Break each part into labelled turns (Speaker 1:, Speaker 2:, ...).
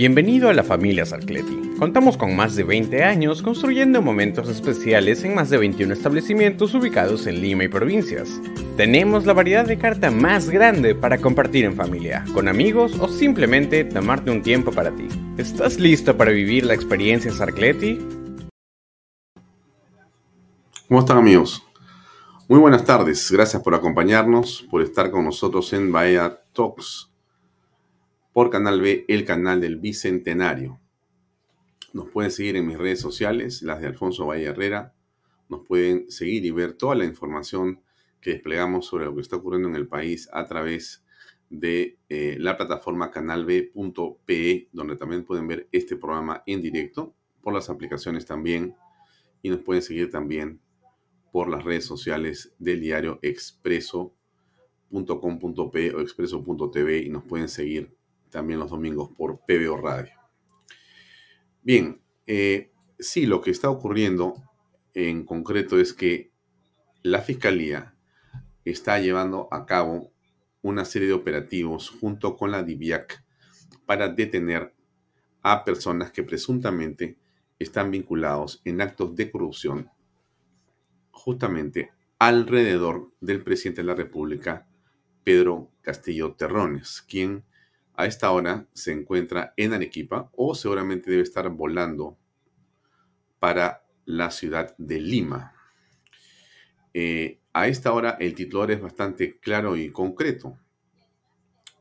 Speaker 1: Bienvenido a la familia Sarcleti. Contamos con más de 20 años construyendo momentos especiales en más de 21 establecimientos ubicados en Lima y provincias. Tenemos la variedad de carta más grande para compartir en familia, con amigos o simplemente tomarte un tiempo para ti. ¿Estás listo para vivir la experiencia Sarcleti?
Speaker 2: ¿Cómo están amigos? Muy buenas tardes, gracias por acompañarnos, por estar con nosotros en Bahía Talks por Canal B, el canal del Bicentenario. Nos pueden seguir en mis redes sociales, las de Alfonso Valle Herrera. Nos pueden seguir y ver toda la información que desplegamos sobre lo que está ocurriendo en el país a través de eh, la plataforma canalb.pe, donde también pueden ver este programa en directo, por las aplicaciones también, y nos pueden seguir también por las redes sociales del diario expreso.com.pe o expreso.tv y nos pueden seguir también los domingos por PBO Radio. Bien, eh, sí, lo que está ocurriendo en concreto es que la Fiscalía está llevando a cabo una serie de operativos junto con la DIVIAC para detener a personas que presuntamente están vinculados en actos de corrupción justamente alrededor del presidente de la República, Pedro Castillo Terrones, quien a esta hora se encuentra en Arequipa o seguramente debe estar volando para la ciudad de Lima. Eh, a esta hora el titular es bastante claro y concreto.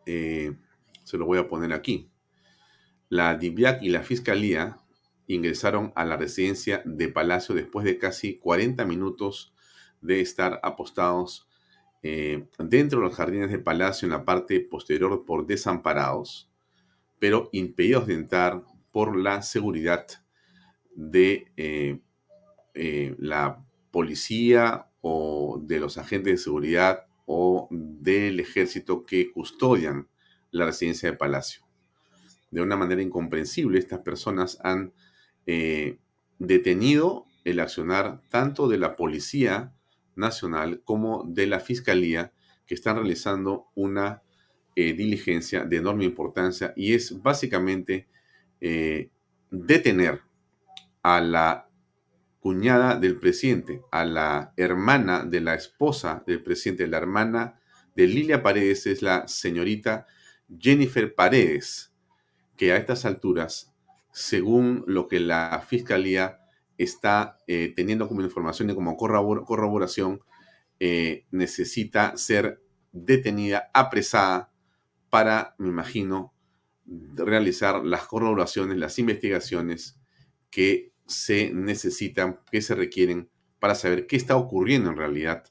Speaker 2: Eh, se lo voy a poner aquí. La DIVIAC y la Fiscalía ingresaron a la residencia de Palacio después de casi 40 minutos de estar apostados eh, dentro de los jardines del palacio en la parte posterior por desamparados, pero impedidos de entrar por la seguridad de eh, eh, la policía o de los agentes de seguridad o del ejército que custodian la residencia del palacio. De una manera incomprensible, estas personas han detenido el accionar tanto de la policía Nacional como de la Fiscalía que están realizando una eh, diligencia de enorme importancia y es básicamente eh, detener a la cuñada del presidente, a la hermana de la esposa del presidente, la hermana de Lilia Paredes es la señorita Jennifer Paredes, que a estas alturas, según lo que la fiscalía está eh, teniendo como información y como corroboración, eh, necesita ser detenida, apresada para, me imagino, realizar las corroboraciones, las investigaciones que se necesitan, que se requieren para saber qué está ocurriendo en realidad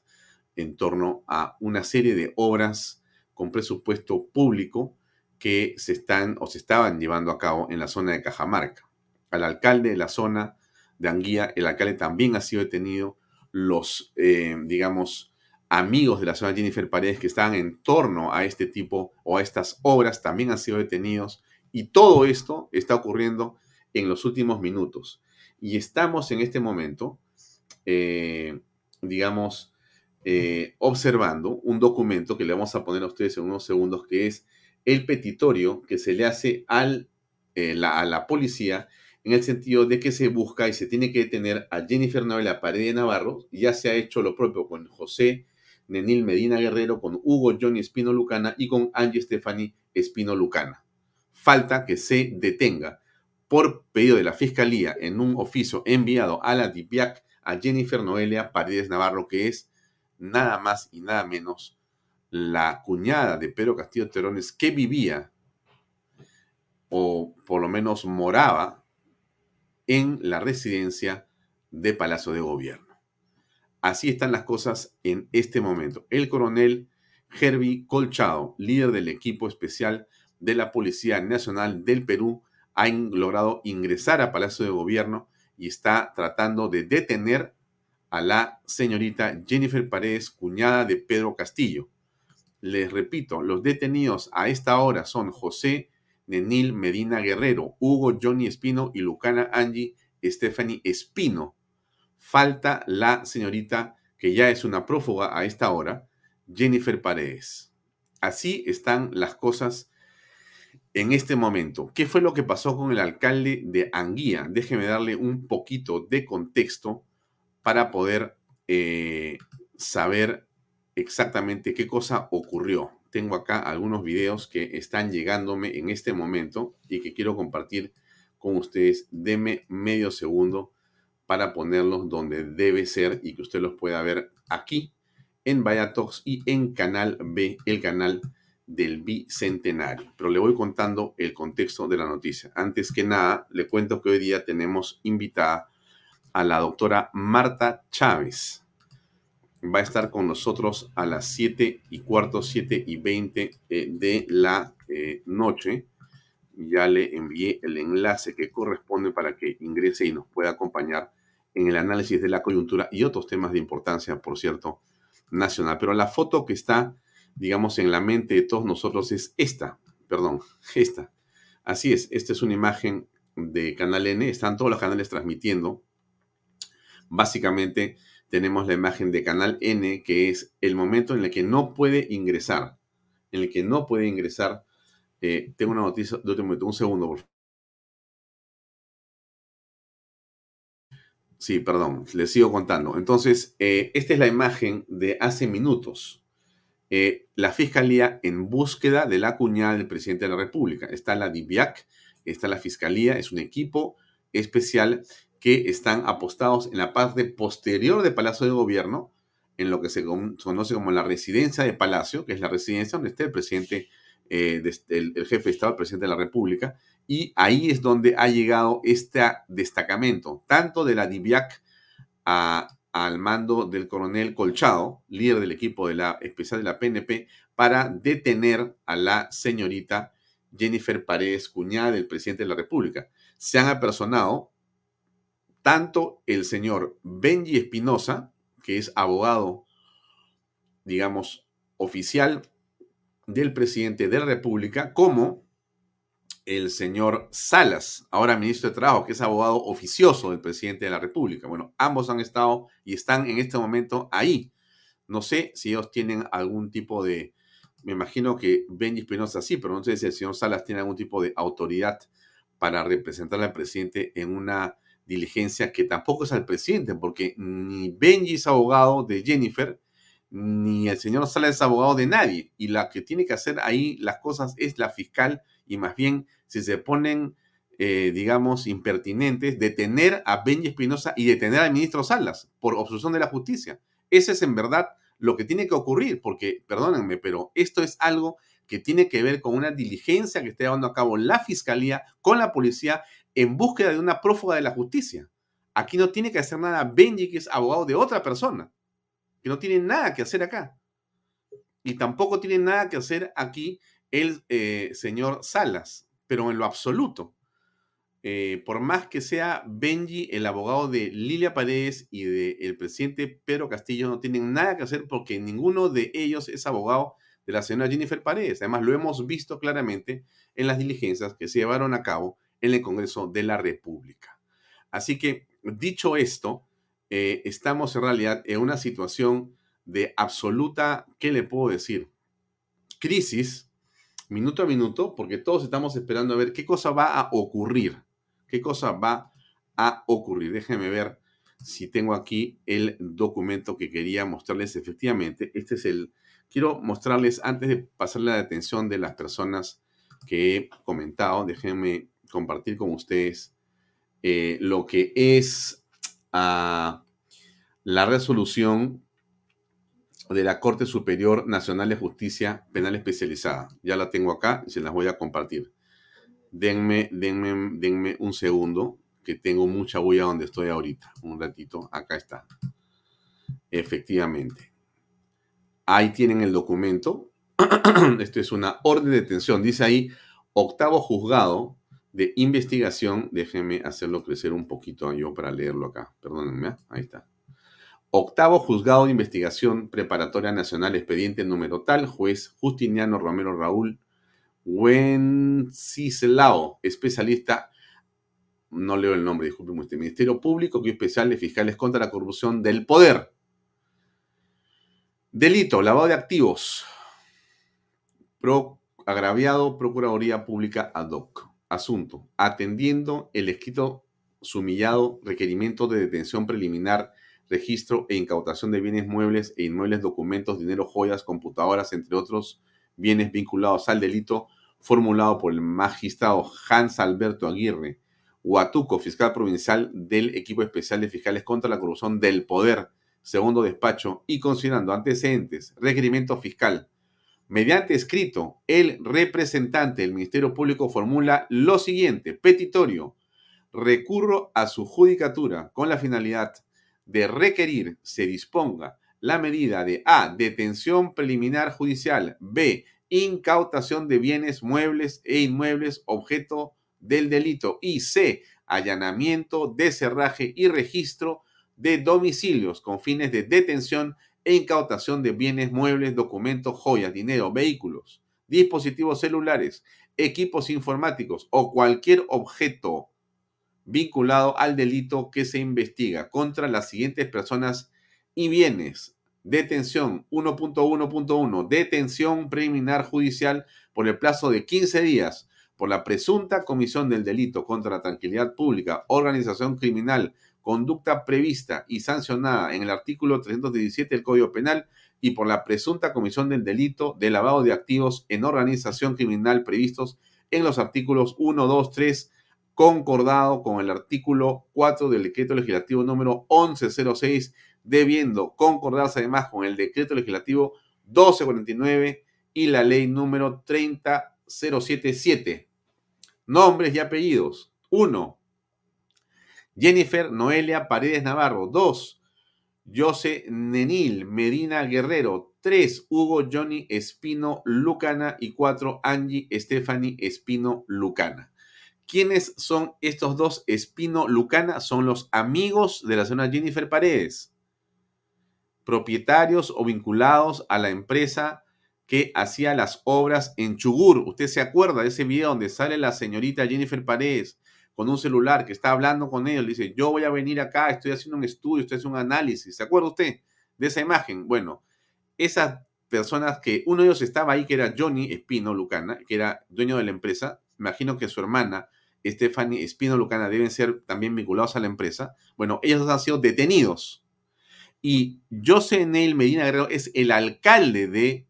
Speaker 2: en torno a una serie de obras con presupuesto público que se están o se estaban llevando a cabo en la zona de Cajamarca. Al alcalde de la zona de Anguía, el alcalde también ha sido detenido. Los, eh, digamos, amigos de la zona Jennifer Paredes que estaban en torno a este tipo o a estas obras también han sido detenidos. Y todo esto está ocurriendo en los últimos minutos. Y estamos en este momento, eh, digamos, eh, observando un documento que le vamos a poner a ustedes en unos segundos, que es el petitorio que se le hace al, a la policía en el sentido de que se busca y se tiene que detener a Jennifer Novela Paredes Navarro, ya se ha hecho lo propio con José Nenil Medina Guerrero, con Hugo Johnny Espino Lucana y con Angie Stephanie Espino Lucana. Falta que se detenga por pedido de la Fiscalía en un oficio enviado a la DIPIAC a Jennifer Noelia Paredes Navarro, que es nada más y nada menos la cuñada de Pedro Castillo Terones que vivía o por lo menos moraba en la residencia de Palacio de Gobierno. Así están las cosas en este momento. El coronel Herbie Colchado, líder del equipo especial de la Policía Nacional del Perú, ha logrado ingresar a Palacio de Gobierno y está tratando de detener a la señorita Jennifer Paredes, cuñada de Pedro Castillo. Les repito, los detenidos a esta hora son José Nenil Medina Guerrero, Hugo Johnny Espino y Lucana Angie Stephanie Espino. Falta la señorita, que ya es una prófuga a esta hora, Jennifer Paredes. Así están las cosas en este momento. ¿Qué fue lo que pasó con el alcalde de Anguía? Déjeme darle un poquito de contexto para poder eh, saber exactamente qué cosa ocurrió. Tengo acá algunos videos que están llegándome en este momento y que quiero compartir con ustedes. Deme medio segundo para ponerlos donde debe ser y que usted los pueda ver aquí en Vayatox y en Canal B, el canal del Bicentenario. Pero le voy contando el contexto de la noticia. Antes que nada, le cuento que hoy día tenemos invitada a la doctora Marta Chávez. Va a estar con nosotros a las 7 y cuarto, 7 y 20 eh, de la eh, noche. Ya le envié el enlace que corresponde para que ingrese y nos pueda acompañar en el análisis de la coyuntura y otros temas de importancia, por cierto, nacional. Pero la foto que está, digamos, en la mente de todos nosotros es esta, perdón, esta. Así es, esta es una imagen de Canal N, están todos los canales transmitiendo Básicamente tenemos la imagen de canal N, que es el momento en el que no puede ingresar. En el que no puede ingresar. Eh, tengo una noticia de último momento. Un segundo, por favor. Sí, perdón, les sigo contando. Entonces, eh, esta es la imagen de hace minutos. Eh, la Fiscalía en búsqueda de la cuñada del presidente de la República. Está la DIVIAC, está la Fiscalía, es un equipo especial que están apostados en la parte posterior del Palacio de Gobierno, en lo que se conoce como la residencia de Palacio, que es la residencia donde está el presidente, eh, el, jefe de Estado, el presidente de la República, y ahí es donde ha llegado este destacamento, tanto de la DIVIAC al mando del coronel Colchado, líder del equipo de la especial de la PNP, para detener a la señorita Jennifer Paredes, cuñada del presidente de la República. Se han apersonado tanto el señor Benji Espinosa, que es abogado, digamos, oficial del presidente de la República, como el señor Salas, ahora ministro de Trabajo, que es abogado oficioso del presidente de la República. Bueno, ambos han estado y están en este momento ahí. No sé si ellos tienen algún tipo de, me imagino que Benji Espinosa sí, pero no sé si el señor Salas tiene algún tipo de autoridad para representar al presidente en una diligencia que tampoco es al presidente, porque ni Benji es abogado de Jennifer, ni el señor Sala es abogado de nadie. Y la que tiene que hacer ahí las cosas es la fiscal y más bien si se ponen, eh, digamos, impertinentes, detener a Benji Espinosa y detener al ministro Salas por obstrucción de la justicia. Ese es en verdad lo que tiene que ocurrir, porque, perdónenme, pero esto es algo que tiene que ver con una diligencia que está llevando a cabo la fiscalía con la policía en búsqueda de una prófuga de la justicia. Aquí no tiene que hacer nada Benji, que es abogado de otra persona, que no tiene nada que hacer acá. Y tampoco tiene nada que hacer aquí el eh, señor Salas, pero en lo absoluto. Eh, por más que sea Benji el abogado de Lilia Paredes y del presidente Pedro Castillo, no tienen nada que hacer porque ninguno de ellos es abogado de la señora Jennifer Paredes. Además, lo hemos visto claramente en las diligencias que se llevaron a cabo en el Congreso de la República. Así que, dicho esto, eh, estamos en realidad en una situación de absoluta, ¿qué le puedo decir? Crisis, minuto a minuto, porque todos estamos esperando a ver qué cosa va a ocurrir, qué cosa va a ocurrir. Déjenme ver si tengo aquí el documento que quería mostrarles efectivamente. Este es el... Quiero mostrarles, antes de pasarle la atención de las personas que he comentado, déjenme compartir con ustedes eh, lo que es ah, la resolución de la Corte Superior Nacional de Justicia Penal Especializada. Ya la tengo acá y se las voy a compartir. Denme, denme, denme un segundo, que tengo mucha bulla donde estoy ahorita. Un ratito, acá está. Efectivamente. Ahí tienen el documento. Esto es una orden de detención. Dice ahí, octavo juzgado de investigación. Déjenme hacerlo crecer un poquito yo para leerlo acá. Perdónenme. ¿ah? Ahí está. Octavo Juzgado de Investigación Preparatoria Nacional, expediente número tal, juez Justiniano Romero Raúl Wenceslao, especialista, no leo el nombre, disculpen usted, Ministerio Público y Especial de Fiscales contra la Corrupción del Poder. Delito, lavado de activos. Pro, agraviado, Procuraduría Pública ad hoc. Asunto, atendiendo el escrito sumillado requerimiento de detención preliminar registro e incautación de bienes muebles e inmuebles, documentos, dinero, joyas, computadoras, entre otros bienes vinculados al delito, formulado por el magistrado Hans Alberto Aguirre, Huatuco, fiscal provincial del equipo especial de fiscales contra la corrupción del poder, segundo despacho, y considerando antecedentes, requerimiento fiscal. Mediante escrito, el representante del Ministerio Público formula lo siguiente, petitorio, recurro a su judicatura con la finalidad de requerir se disponga la medida de A. Detención preliminar judicial. B. Incautación de bienes muebles e inmuebles objeto del delito. Y C. Allanamiento, deserraje y registro de domicilios con fines de detención e incautación de bienes muebles, documentos, joyas, dinero, vehículos, dispositivos celulares, equipos informáticos o cualquier objeto vinculado al delito que se investiga contra las siguientes personas y bienes. Detención 1.1.1. Detención preliminar judicial por el plazo de 15 días por la presunta comisión del delito contra la tranquilidad pública, organización criminal, conducta prevista y sancionada en el artículo 317 del Código Penal y por la presunta comisión del delito de lavado de activos en organización criminal previstos en los artículos 1, 2, 3, concordado con el artículo 4 del decreto legislativo número 1106, debiendo concordarse además con el decreto legislativo 1249 y la ley número 30077. Nombres y apellidos. 1. Jennifer Noelia Paredes Navarro. 2. José Nenil Medina Guerrero. 3. Hugo Johnny Espino Lucana. Y 4. Angie Stephanie Espino Lucana. ¿Quiénes son estos dos Espino Lucana? Son los amigos de la señora Jennifer Paredes, propietarios o vinculados a la empresa que hacía las obras en Chugur. Usted se acuerda de ese video donde sale la señorita Jennifer Paredes con un celular que está hablando con ellos, le dice, yo voy a venir acá, estoy haciendo un estudio, estoy haciendo un análisis. ¿Se acuerda usted de esa imagen? Bueno, esas personas que uno de ellos estaba ahí, que era Johnny Espino Lucana, que era dueño de la empresa, imagino que su hermana Stephanie Espino Lucana deben ser también vinculados a la empresa. Bueno, ellos han sido detenidos. Y José Neil Medina Guerrero es el alcalde de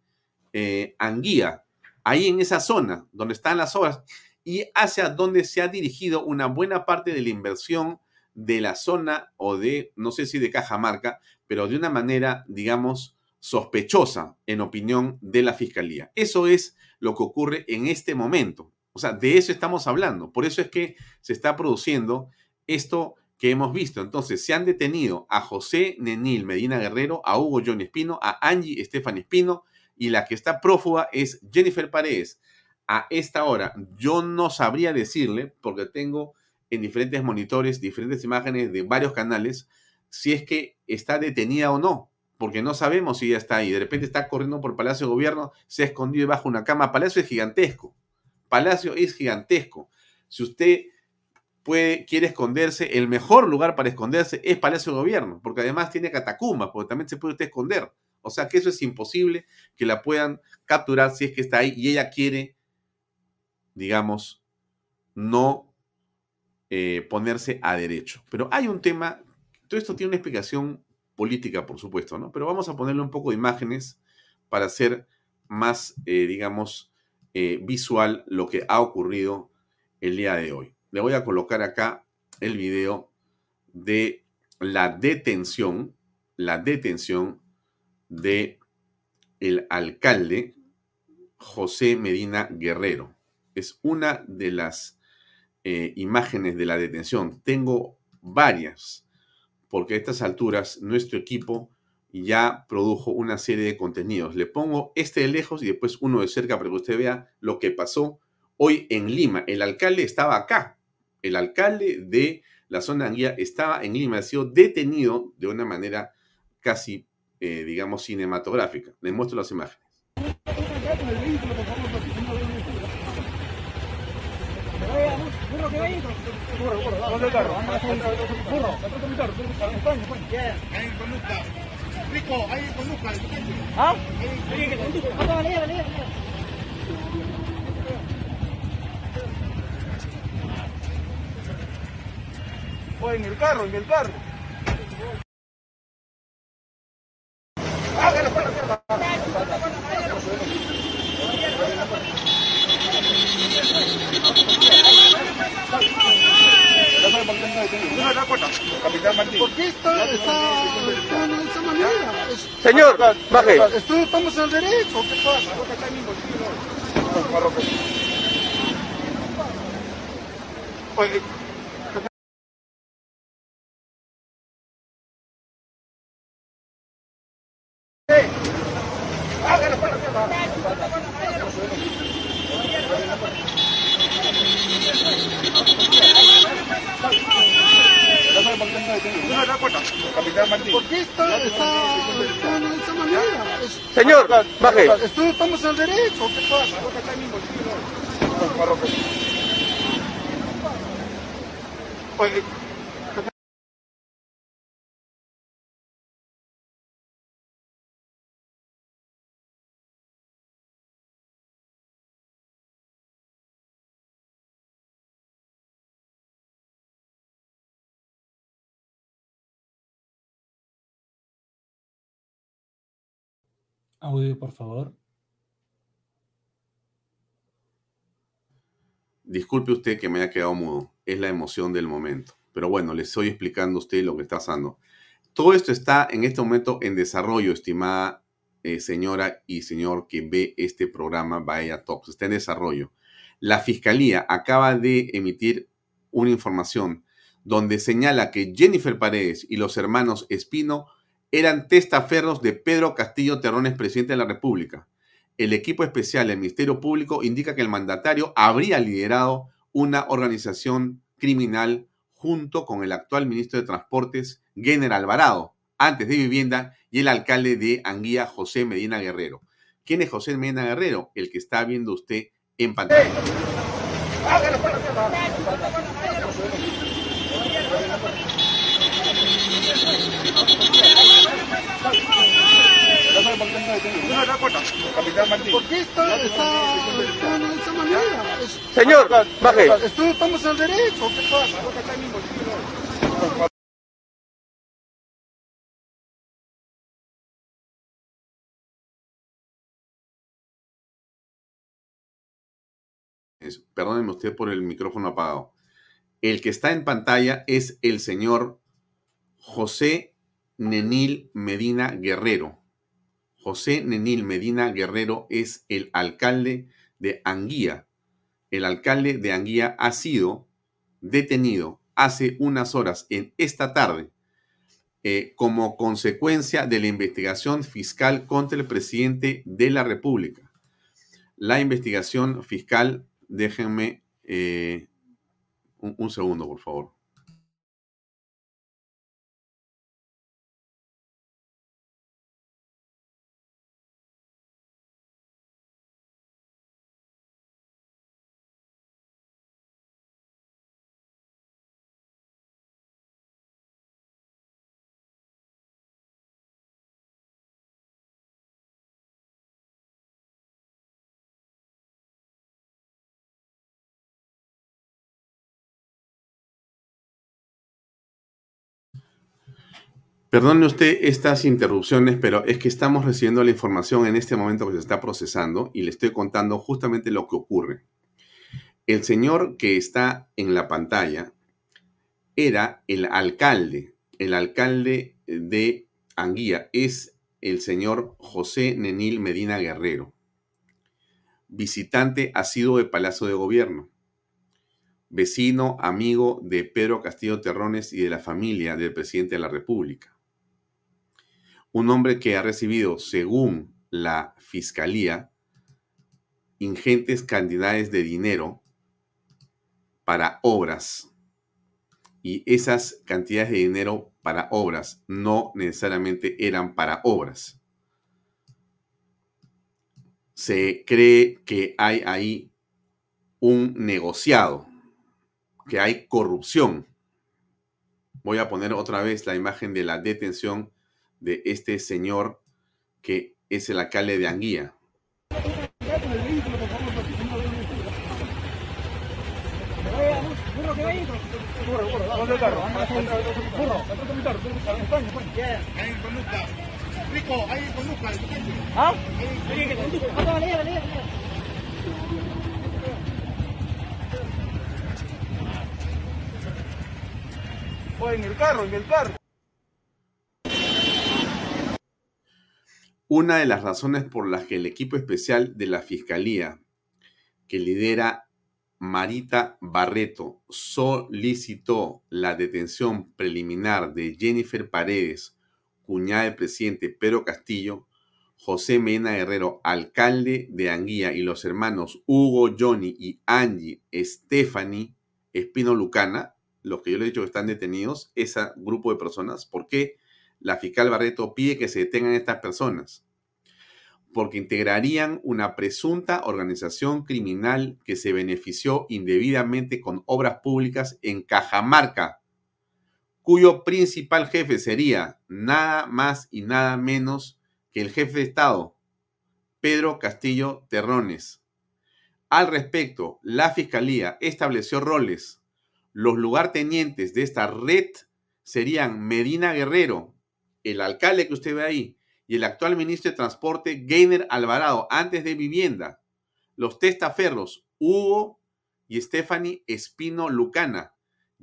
Speaker 2: eh, Anguía, ahí en esa zona donde están las obras y hacia donde se ha dirigido una buena parte de la inversión de la zona o de, no sé si de Cajamarca, pero de una manera, digamos, sospechosa en opinión de la Fiscalía. Eso es lo que ocurre en este momento. O sea, de eso estamos hablando. Por eso es que se está produciendo esto que hemos visto. Entonces, se han detenido a José Nenil Medina Guerrero, a Hugo John Espino, a Angie Estefan Espino y la que está prófuga es Jennifer Paredes. A esta hora, yo no sabría decirle, porque tengo en diferentes monitores, diferentes imágenes de varios canales, si es que está detenida o no, porque no sabemos si ella está ahí. De repente está corriendo por Palacio de Gobierno, se ha escondido bajo una cama. Palacio es gigantesco. Palacio es gigantesco. Si usted quiere esconderse, el mejor lugar para esconderse es Palacio de Gobierno, porque además tiene catacumbas, porque también se puede usted esconder. O sea que eso es imposible que la puedan capturar si es que está ahí y ella quiere, digamos, no eh, ponerse a derecho. Pero hay un tema todo esto tiene una explicación política, por supuesto, ¿no? Pero vamos a ponerle un poco de imágenes para hacer más, eh, digamos, eh, visual lo que ha ocurrido el día de hoy. Le voy a colocar acá el video de la detención, la detención de el alcalde José Medina Guerrero. Es una de las eh, imágenes de la detención. Tengo varias, porque a estas alturas nuestro equipo ya produjo una serie de contenidos. Le pongo este de lejos y después uno de cerca para que usted vea lo que pasó hoy en Lima. El alcalde estaba acá. El alcalde de la zona Anguía estaba en Lima, ha sido detenido de una manera casi, eh, digamos, cinematográfica. Les muestro las imágenes.
Speaker 3: Rico, ahí conduzca. ¿Ah? Ahí, que O en el carro, en el carro. Hágalo para la ¿Por qué está, está, está de esa manera?
Speaker 1: Señor, baje.
Speaker 3: Estamos al derecho. ¿Qué pasa? Oye, ¿Por qué está, está, está de esa manera?
Speaker 1: Baje.
Speaker 3: Estamos al derecho. ¿Qué pasa? Oye,
Speaker 4: Audio, por favor.
Speaker 2: Disculpe usted que me haya quedado mudo. Es la emoción del momento. Pero bueno, le estoy explicando a usted lo que está pasando. Todo esto está en este momento en desarrollo, estimada eh, señora y señor que ve este programa Bahía Talks. Está en desarrollo. La fiscalía acaba de emitir una información donde señala que Jennifer Paredes y los hermanos Espino eran testaferros de Pedro Castillo Terrones, presidente de la República. El equipo especial del Ministerio Público indica que el mandatario habría liderado una organización criminal junto con el actual ministro de Transportes, General Alvarado, antes de Vivienda, y el alcalde de Anguía, José Medina Guerrero. ¿Quién es José Medina Guerrero? El que está viendo usted en pantalla.
Speaker 3: ¿Por qué está?
Speaker 1: Señor, baje.
Speaker 3: Estamos al derecho. ¿Qué pasa?
Speaker 2: Perdónenme usted por el micrófono apagado. El que está en pantalla es el señor José Nenil Medina Guerrero. José Nenil Medina Guerrero es el alcalde de Anguía. El alcalde de Anguía ha sido detenido hace unas horas en esta tarde eh, como consecuencia de la investigación fiscal contra el presidente de la República. La investigación fiscal, déjenme eh, un segundo, por favor. Perdone usted estas interrupciones, pero es que estamos recibiendo la información en este momento que se está procesando y le estoy contando justamente lo que ocurre. El señor que está en la pantalla era el alcalde, el alcalde de Anguía, es el señor José Nenil Medina Guerrero, visitante asiduo de Palacio de Gobierno, vecino, amigo de Pedro Castillo Terrones y de la familia del presidente de la República un hombre que ha recibido, según la fiscalía, ingentes cantidades de dinero para obras. Y esas cantidades de dinero para obras no necesariamente eran para obras. Se cree que hay ahí un negociado, que hay corrupción. Voy a poner otra vez la imagen de la detención de este señor que es el alcalde de Anguía.
Speaker 3: en el carro, en el carro.
Speaker 2: Una de las razones por las que el equipo especial de la Fiscalía, que lidera Marita Barreto, solicitó la detención preliminar de Jennifer Paredes, cuñada del presidente Pedro Castillo, José Mena Guerrero, alcalde de Anguía, y los hermanos Hugo, Johnny y Angie Stephanie Espino Lucana, los que yo les he dicho que están detenidos, ese grupo de personas, ¿por qué? La fiscal Barreto pide que se detengan estas personas porque integrarían una presunta organización criminal que se benefició indebidamente con obras públicas en Cajamarca, cuyo principal jefe sería nada más y nada menos que el jefe de Estado, Pedro Castillo Terrones. Al respecto, la Fiscalía estableció roles. Los lugartenientes de esta red serían Medina Guerrero, el alcalde que usted ve ahí, y el actual ministro de Transporte, Gainer Alvarado, antes de vivienda. Los testaferros, Hugo y Stephanie Espino Lucana,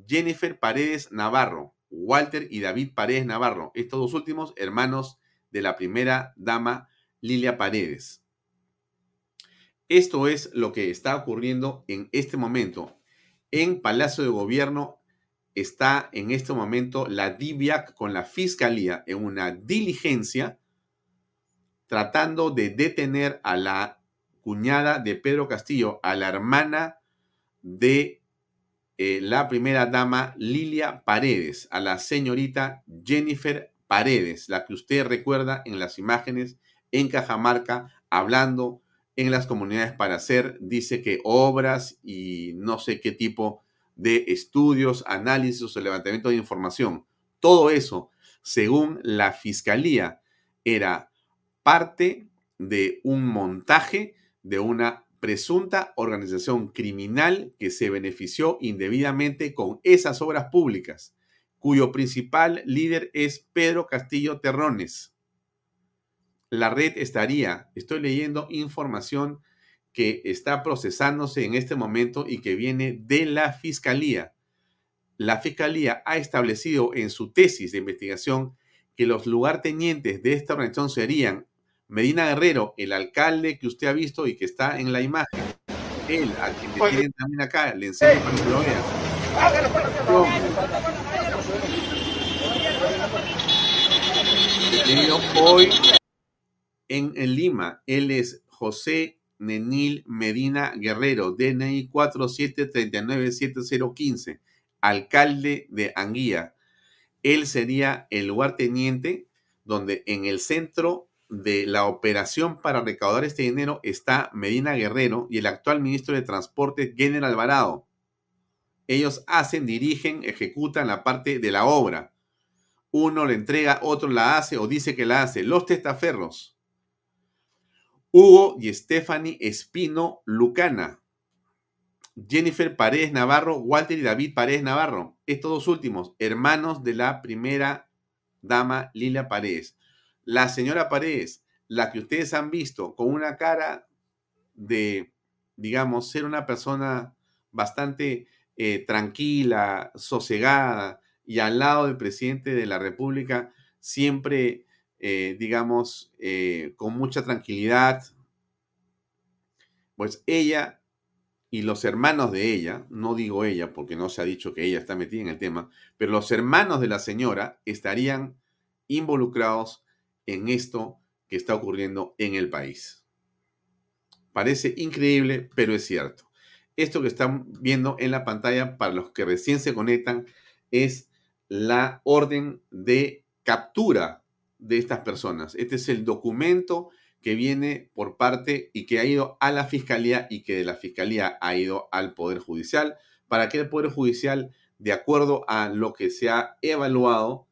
Speaker 2: Jennifer Paredes Navarro, Walter y David Paredes Navarro, estos dos últimos hermanos de la primera dama Lilia Paredes. Esto es lo que está ocurriendo en este momento. En Palacio de Gobierno está en este momento la DIVIAC con la Fiscalía en una diligencia tratando de detener a la cuñada de Pedro Castillo, a la hermana de eh, la primera dama Lilia Paredes, a la señorita Jennifer Paredes, la que usted recuerda en las imágenes en Cajamarca, hablando en las comunidades para hacer, dice que obras y no sé qué tipo de estudios, análisis o levantamiento de información. Todo eso, según la fiscalía, era parte de un montaje de una presunta organización criminal que se benefició indebidamente con esas obras públicas, cuyo principal líder es Pedro Castillo Terrones. La red estaría, estoy leyendo información que está procesándose en este momento y que viene de la Fiscalía. La Fiscalía ha establecido en su tesis de investigación que los lugartenientes de esta organización serían Medina Guerrero, el alcalde que usted ha visto y que está en la imagen, él, a quien le tienen también acá, le enseño para que lo vea. hoy en, Lima, él es José Nenil Medina Guerrero, DNI 47397015, alcalde de Anguía. Él sería el lugarteniente donde en el centro de la operación para recaudar este dinero está Medina Guerrero y el actual ministro de Transporte, General Alvarado. Ellos hacen, dirigen, ejecutan la parte de la obra. Uno le entrega, otro la hace o dice que la hace. Los testaferros. Hugo y Stephanie Espino Lucana. Jennifer Paredes Navarro, Walter y David Paredes Navarro. Estos dos últimos, hermanos de la primera dama Lilia Paredes. La señora Paredes, la que ustedes han visto con una cara de, digamos, ser una persona bastante eh, tranquila, sosegada y al lado del presidente de la República, siempre, eh, digamos, eh, con mucha tranquilidad. Pues ella y los hermanos de ella, no digo ella porque no se ha dicho que ella está metida en el tema, pero los hermanos de la señora estarían involucrados en esto que está ocurriendo en el país. Parece increíble, pero es cierto. Esto que están viendo en la pantalla para los que recién se conectan es la orden de captura de estas personas. Este es el documento que viene por parte y que ha ido a la fiscalía y que de la fiscalía ha ido al Poder Judicial para que el Poder Judicial, de acuerdo a lo que se ha evaluado,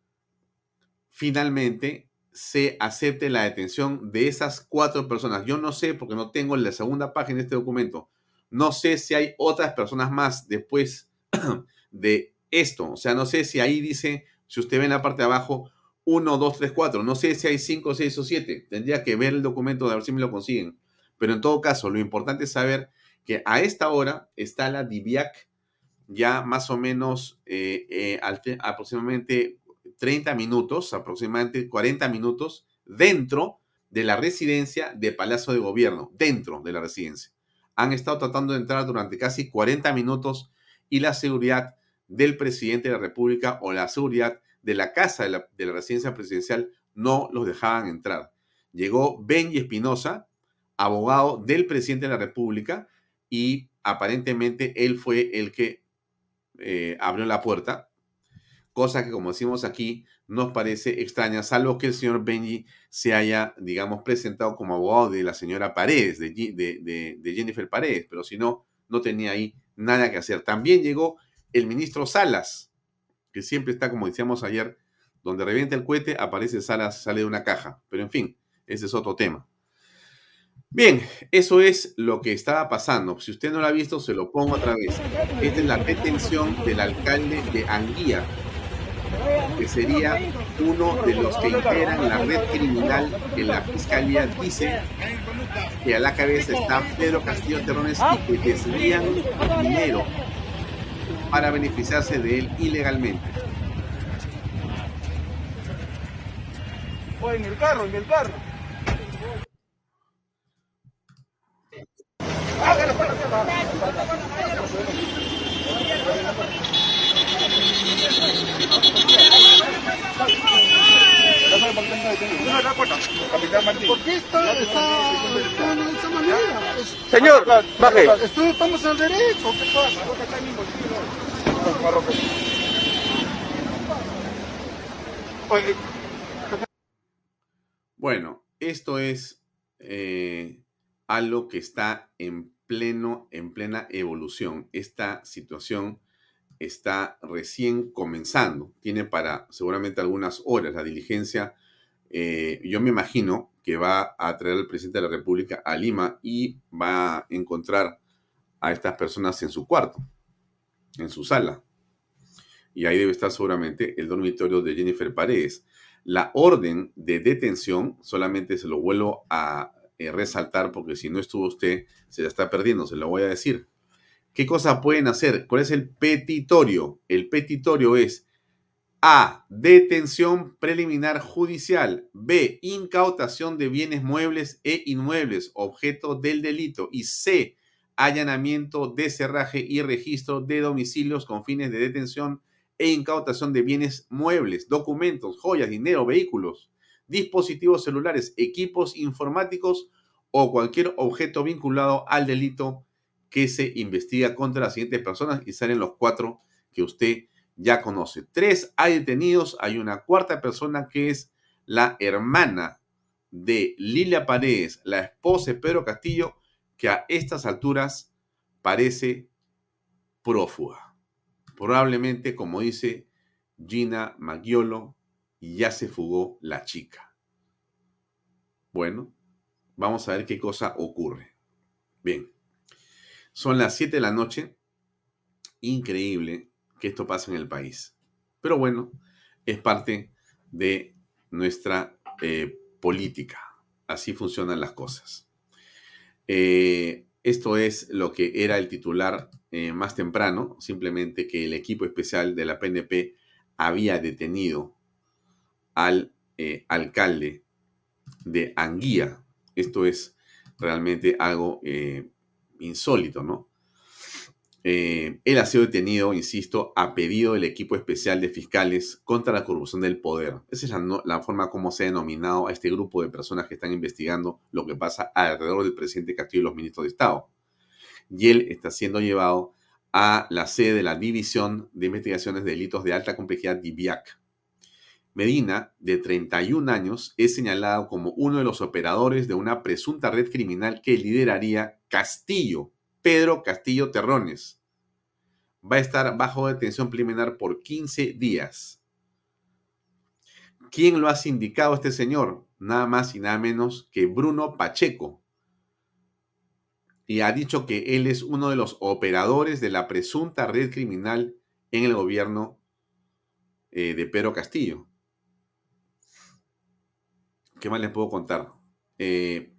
Speaker 2: finalmente se acepte la detención de esas cuatro personas. Yo no sé, porque no tengo la segunda página de este documento, no sé si hay otras personas más después de esto. O sea, no sé si ahí dice, si usted ve en la parte de abajo, 1, 2, 3, 4. No sé si hay 5, 6 o 7. Tendría que ver el documento de ver si me lo consiguen. Pero en todo caso, lo importante es saber que a esta hora está la DIVIAC ya más o menos eh, eh, aproximadamente 30 minutos, aproximadamente 40 minutos dentro de la residencia de Palacio de Gobierno, dentro de la residencia. Han estado tratando de entrar durante casi 40 minutos y la seguridad del presidente de la República o la seguridad de la casa de la, residencia presidencial no los dejaban entrar. Llegó Benji Espinosa, abogado del presidente de la República, y aparentemente él fue el que eh, abrió la puerta, cosa que como decimos aquí nos parece extraña, salvo que el señor Benji se haya, digamos, presentado como abogado de la señora Paredes, de, de, de Jennifer Paredes, pero si no, no tenía ahí nada que hacer. También llegó el ministro Salas, que siempre está, como decíamos ayer, donde revienta el cohete, aparece Salas, sale de una caja. Pero en fin, ese es otro tema. Bien, eso es lo que estaba pasando. Si usted no lo ha visto, se lo pongo otra vez. Esta es la detención del alcalde de Anguía, que sería uno de los que integran la red criminal que la fiscalía dice que a la cabeza está Pedro Castillo Terrones y que desvían dinero para beneficiarse de él ilegalmente.
Speaker 3: O en el carro, en el carro.
Speaker 5: Señor, baje.
Speaker 3: Estamos al derecho.
Speaker 2: Bueno, esto es eh, algo que está en pleno, en plena evolución. Esta situación está recién comenzando. Tiene para seguramente algunas horas la diligencia. Eh, yo me imagino que va a traer al presidente de la República a Lima y va a encontrar a estas personas en su cuarto en su sala. Y ahí debe estar seguramente el dormitorio de Jennifer Paredes. La orden de detención, solamente se lo vuelvo a eh, resaltar porque si no estuvo usted, se la está perdiendo, se lo voy a decir. ¿Qué cosa pueden hacer? ¿Cuál es el petitorio? El petitorio es A. Detención preliminar judicial. B. Incautación de bienes muebles e inmuebles, objeto del delito. Y C allanamiento de cerraje y registro de domicilios con fines de detención e incautación de bienes muebles, documentos, joyas, dinero, vehículos, dispositivos celulares, equipos informáticos o cualquier objeto vinculado al delito que se investiga contra las siguientes personas y salen los cuatro que usted ya conoce. Tres hay detenidos, hay una cuarta persona que es la hermana de Lilia Paredes, la esposa de Pedro Castillo, que a estas alturas parece prófuga. Probablemente, como dice Gina Maggiolo, ya se fugó la chica. Bueno, vamos a ver qué cosa ocurre. Bien, son las 7 de la noche. Increíble que esto pase en el país. Pero bueno, es parte de nuestra eh, política. Así funcionan las cosas. Eh, esto es lo que era el titular eh, más temprano, simplemente que el equipo especial de la PNP había detenido al alcalde de Anguía. Esto es realmente algo insólito, ¿no? Eh, él ha sido detenido, insisto, a pedido del equipo especial de fiscales contra la corrupción del poder. Esa es la, forma como se ha denominado a este grupo de personas que están investigando lo que pasa alrededor del presidente Castillo y los ministros de Estado. Y él está siendo llevado a la sede de la División de Investigaciones de Delitos de Alta Complejidad, DIVIAC. Medina, de 31 años, es señalado como uno de los operadores de una presunta red criminal que lideraría Castillo Pedro Castillo Terrones. Va a estar bajo detención preliminar por 15 días. ¿Quién lo ha sindicado este señor? Nada más y nada menos que Bruno Pacheco. Y ha dicho que él es uno de los operadores de la presunta red criminal en el gobierno eh, de Pedro Castillo. ¿Qué más les puedo contar? Eh,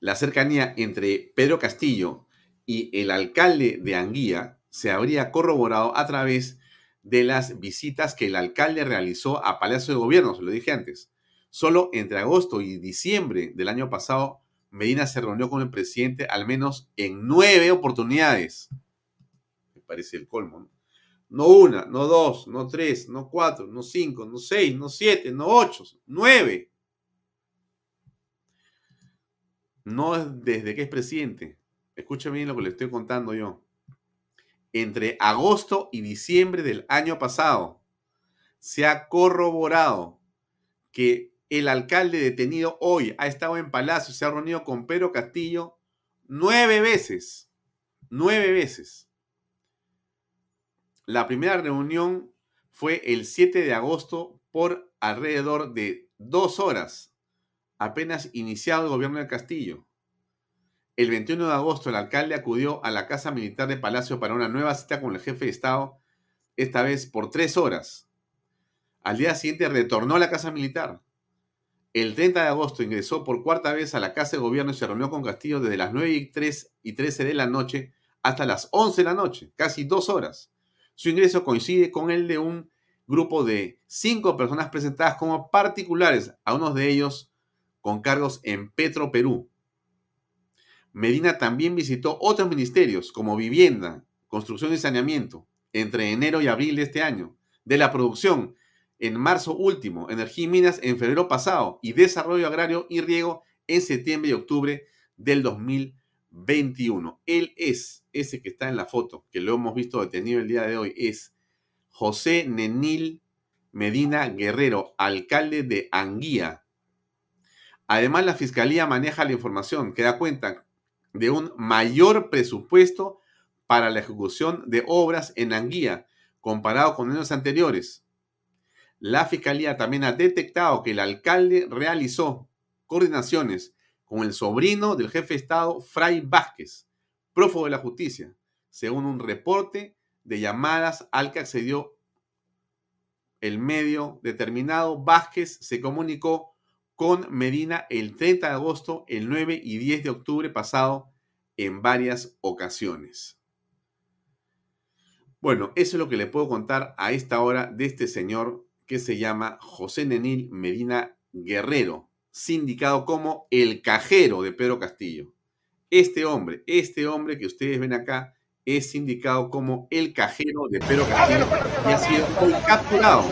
Speaker 2: la cercanía entre Pedro Castillo y el alcalde de Anguía se habría corroborado a través de las visitas que el alcalde realizó a Palacio de Gobierno, se lo dije antes. Solo entre agosto y diciembre del año pasado, Medina se reunió con el presidente al menos en nueve oportunidades. Me parece el colmo, ¿no? No una, no dos, no tres, no cuatro, no cinco, no seis, no siete, no ocho, nueve. No desde que es presidente. Escucha bien lo que le estoy contando yo. Entre agosto y diciembre del año pasado se ha corroborado que el alcalde detenido hoy ha estado en Palacio, se ha reunido con Pedro Castillo nueve veces. Nueve veces. La primera reunión fue el 7 de agosto por alrededor de dos horas apenas iniciado el gobierno del Castillo. El 21 de agosto el alcalde acudió a la Casa Militar de Palacio para una nueva cita con el jefe de Estado, esta vez por tres horas. Al día siguiente retornó a la Casa Militar. El 30 de agosto ingresó por cuarta vez a la Casa de Gobierno y se reunió con Castillo desde las 9 y, 3 y 13 de la noche hasta las 11 de la noche, casi dos horas. Su ingreso coincide con el de un grupo de cinco personas presentadas como particulares, a unos de ellos con cargos en Petro Perú. Medina también visitó otros ministerios como vivienda, construcción y saneamiento entre enero y abril de este año, de la producción en marzo último, energía y minas en febrero pasado y desarrollo agrario y riego en septiembre y octubre del 2021. Él es, ese que está en la foto, que lo hemos visto detenido el día de hoy, es José Nenil Medina Guerrero, alcalde de Anguía, Además, la Fiscalía maneja la información que da cuenta de un mayor presupuesto para la ejecución de obras en Anguía comparado con años anteriores. La Fiscalía también ha detectado que el alcalde realizó coordinaciones con el sobrino del jefe de Estado, Fray Vázquez, prófugo de la justicia, según un reporte de llamadas al que accedió el medio determinado. Vázquez se comunicó con Medina el 30 de agosto, el 9 y 10 de octubre pasado en varias ocasiones. Bueno, eso es lo que le puedo contar a esta hora de este señor que se llama José Nenil Medina Guerrero, sindicado como el cajero de Pedro Castillo. Este hombre, este hombre que ustedes ven acá, es sindicado como el cajero de Pedro Castillo y ha sido capturado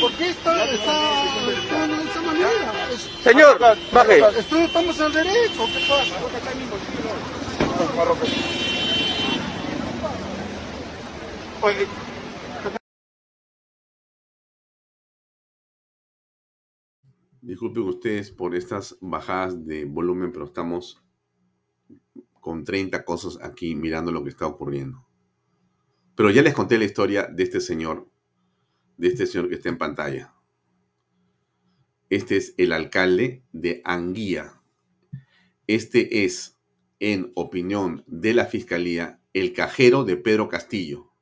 Speaker 3: ¿Por qué está, está, de esa manera?
Speaker 5: Señor, baje.
Speaker 3: Estamos al derecho. ¿Qué pasa? Oye.
Speaker 2: Disculpen ustedes por estas bajadas de volumen, pero estamos con 30 cosas aquí mirando lo que está ocurriendo. Pero ya les conté la historia de este señor, de este señor que está en pantalla. Este es el alcalde de Anguía. Este es, en opinión de la Fiscalía, el cajero de Pedro Castillo.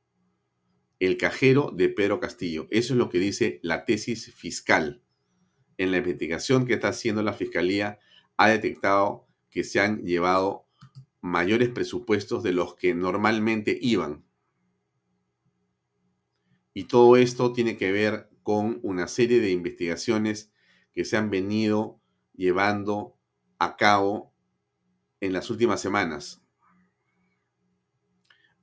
Speaker 2: El cajero de Pedro Castillo. Eso es lo que dice la tesis fiscal. En la investigación que está haciendo la Fiscalía, ha detectado que se han llevado mayores presupuestos de los que normalmente iban. Y todo esto tiene que ver con una serie de investigaciones que se han venido llevando a cabo en las últimas semanas.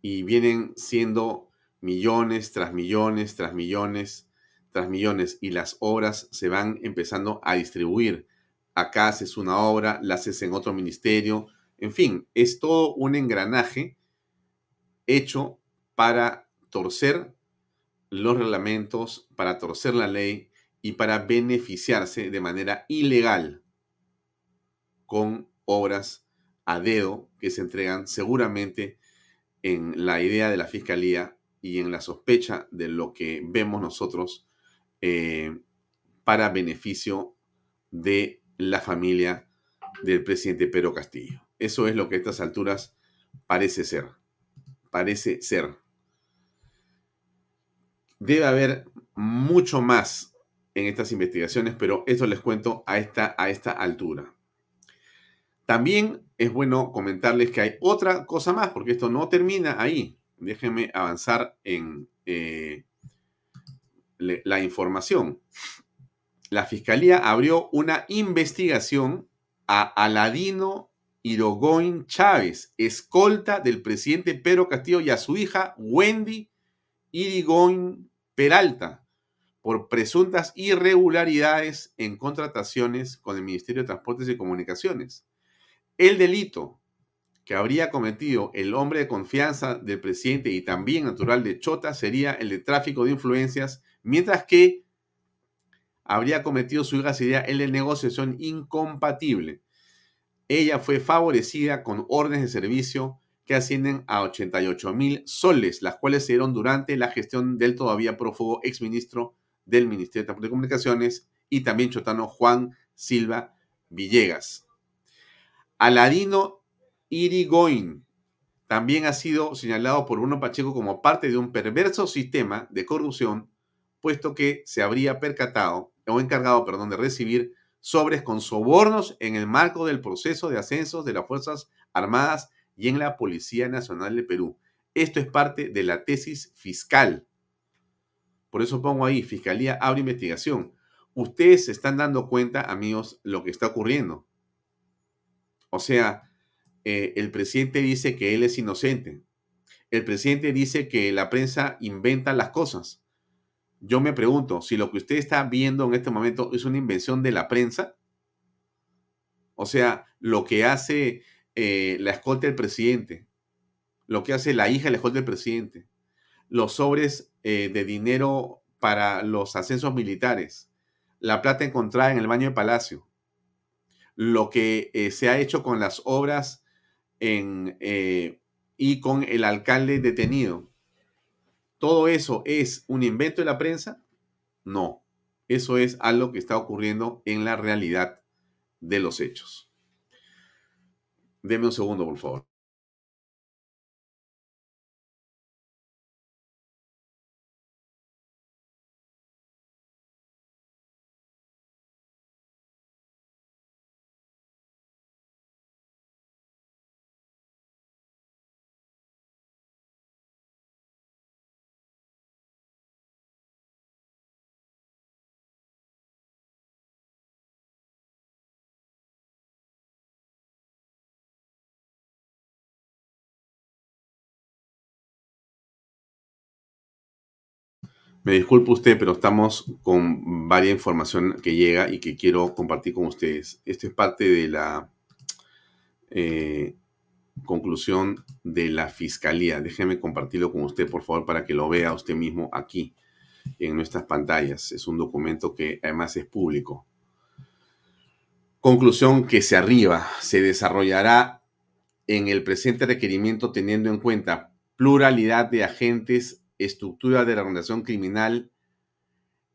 Speaker 2: Y vienen siendo millones tras millones, tras millones, tras millones. Y las obras se van empezando a distribuir. Acá haces una obra, la haces en otro ministerio, en fin, es todo un engranaje hecho para torcer los reglamentos, para torcer la ley y para beneficiarse de manera ilegal con obras a dedo que se entregan seguramente en la idea de la fiscalía y en la sospecha de lo que vemos nosotros eh, para beneficio de la familia del presidente Pedro Castillo. Eso es lo que a estas alturas parece ser. Parece ser. Debe haber mucho más en estas investigaciones, pero eso les cuento a esta, a esta altura. También es bueno comentarles que hay otra cosa más, porque esto no termina ahí. Déjenme avanzar en eh, la información. La Fiscalía abrió una investigación a Aladino Irogoin Chávez, escolta del presidente Pedro Castillo y a su hija Wendy Irigoyen Peralta por presuntas irregularidades en contrataciones con el Ministerio de Transportes y Comunicaciones. El delito que habría cometido el hombre de confianza del presidente y también natural de Chota sería el de tráfico de influencias, mientras que habría cometido su hija sería el de negociación incompatible ella fue favorecida con órdenes de servicio que ascienden a 88 mil soles, las cuales se dieron durante la gestión del todavía prófugo exministro del Ministerio de Comunicaciones y también chotano Juan Silva Villegas. Aladino Irigoyen también ha sido señalado por Bruno Pacheco como parte de un perverso sistema de corrupción, puesto que se habría percatado o encargado, perdón, de recibir sobres con sobornos en el marco del proceso de ascensos de las Fuerzas Armadas y en la Policía Nacional de Perú. Esto es parte de la tesis fiscal. Por eso pongo ahí, Fiscalía abre investigación. Ustedes se están dando cuenta, amigos, lo que está ocurriendo. O sea, eh, el presidente dice que él es inocente. El presidente dice que la prensa inventa las cosas. Yo me pregunto si lo que usted está viendo en este momento es una invención de la prensa. O sea, lo que hace eh, la escolta del presidente, lo que hace la hija de la escolta del presidente, los sobres eh, de dinero para los ascensos militares, la plata encontrada en el baño de Palacio, lo que eh, se ha hecho con las obras en, y con el alcalde detenido. ¿Todo eso es un invento de la prensa? No, eso es algo que está ocurriendo en la realidad de los hechos. Deme un segundo, por favor. Me disculpe usted, pero estamos con varias información que llega y que quiero compartir con ustedes. Esto es parte de la eh, conclusión de la fiscalía. Déjeme compartirlo con usted, por favor, para que lo vea usted mismo aquí en nuestras pantallas. Es un documento que además es público. Conclusión que se arriba se desarrollará en el presente requerimiento teniendo en cuenta pluralidad de agentes estructura de la organización criminal,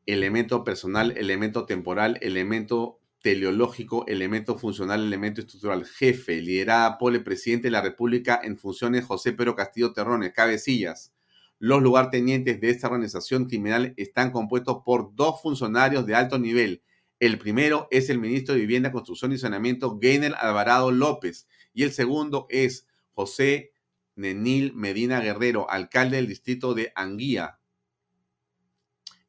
Speaker 2: elemento personal, elemento temporal, elemento teleológico, elemento funcional, elemento estructural. Jefe, liderada por el presidente de la República en funciones José Pedro Castillo Terrones, cabecillas. Los lugartenientes de esta organización criminal están compuestos por dos funcionarios de alto nivel. El primero es el ministro de Vivienda, Construcción y Saneamiento, Gainer Alvarado López. Y el segundo es José Nenil Medina Guerrero, alcalde del distrito de Anguía,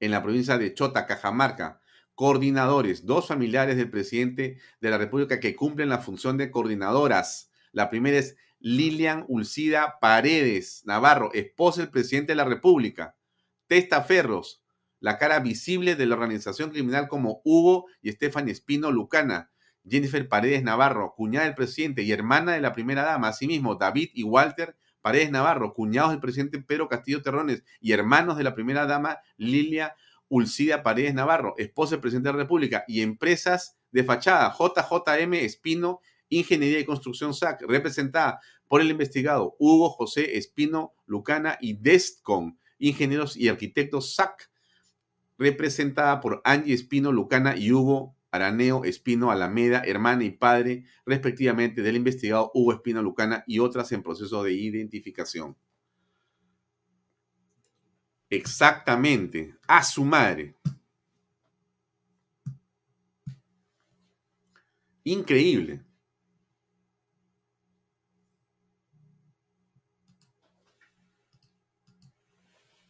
Speaker 2: en la provincia de Chota, Cajamarca. Coordinadores, dos familiares del presidente de la República que cumplen la función de coordinadoras. La primera es Lilian Ulcida Paredes Navarro, esposa del presidente de la República. Testaferros, la cara visible de la organización criminal como Hugo y Estefan Espino Lucana. Jennifer Paredes Navarro, cuñada del presidente y hermana de la primera dama. Asimismo, David y Walter Paredes Navarro, cuñados del presidente Pedro Castillo Terrones y hermanos de la primera dama Lilia Ulcida Paredes Navarro, esposa del presidente de la República, y empresas de fachada JJM Espino Ingeniería y Construcción SAC, representada por el investigado Hugo José Espino Lucana y Destcom, Ingenieros y Arquitectos SAC, representada por Angie Espino Lucana y Hugo Araneo Espino Alameda, hermana y padre, respectivamente, del investigado Hugo Espino Lucana y otras en proceso de identificación. Exactamente, a su madre. Increíble.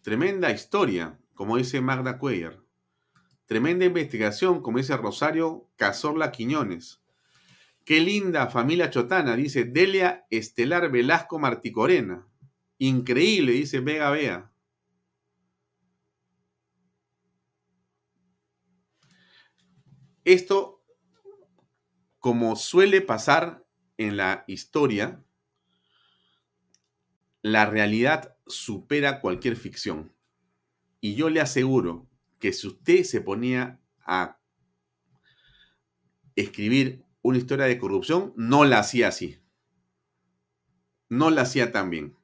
Speaker 2: Tremenda historia, como dice Magda Cuellar. Tremenda investigación, como dice Rosario Cazorla Quiñones. Qué linda familia chotana, dice Delia Estelar Velasco Marticorena. Increíble, dice Vega Bea. Esto, como suele pasar en la historia, la realidad supera cualquier ficción. Y yo le aseguro que si usted se ponía a escribir una historia de corrupción, no la hacía así. No la hacía tan bien.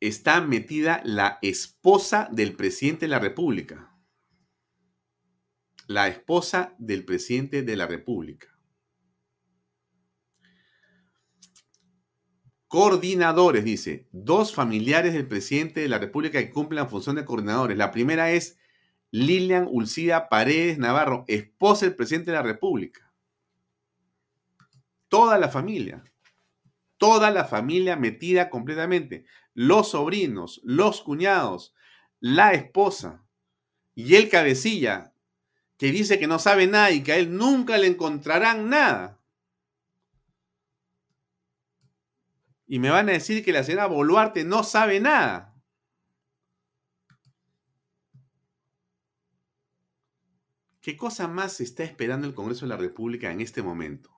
Speaker 2: Está metida la esposa del presidente de la República la esposa del presidente de la República. Coordinadores, dice, dos familiares del presidente de la República que cumplen la función de coordinadores. La primera es Lilian Ulcida Paredes Navarro, esposa del presidente de la República. Toda la familia, toda la familia metida completamente. Los sobrinos, los cuñados, la esposa y el cabecilla, que dice que no sabe nada y que a él nunca le encontrarán nada. Y me van a decir que la señora Boluarte no sabe nada. ¿Qué cosa más está esperando el Congreso de la República en este momento?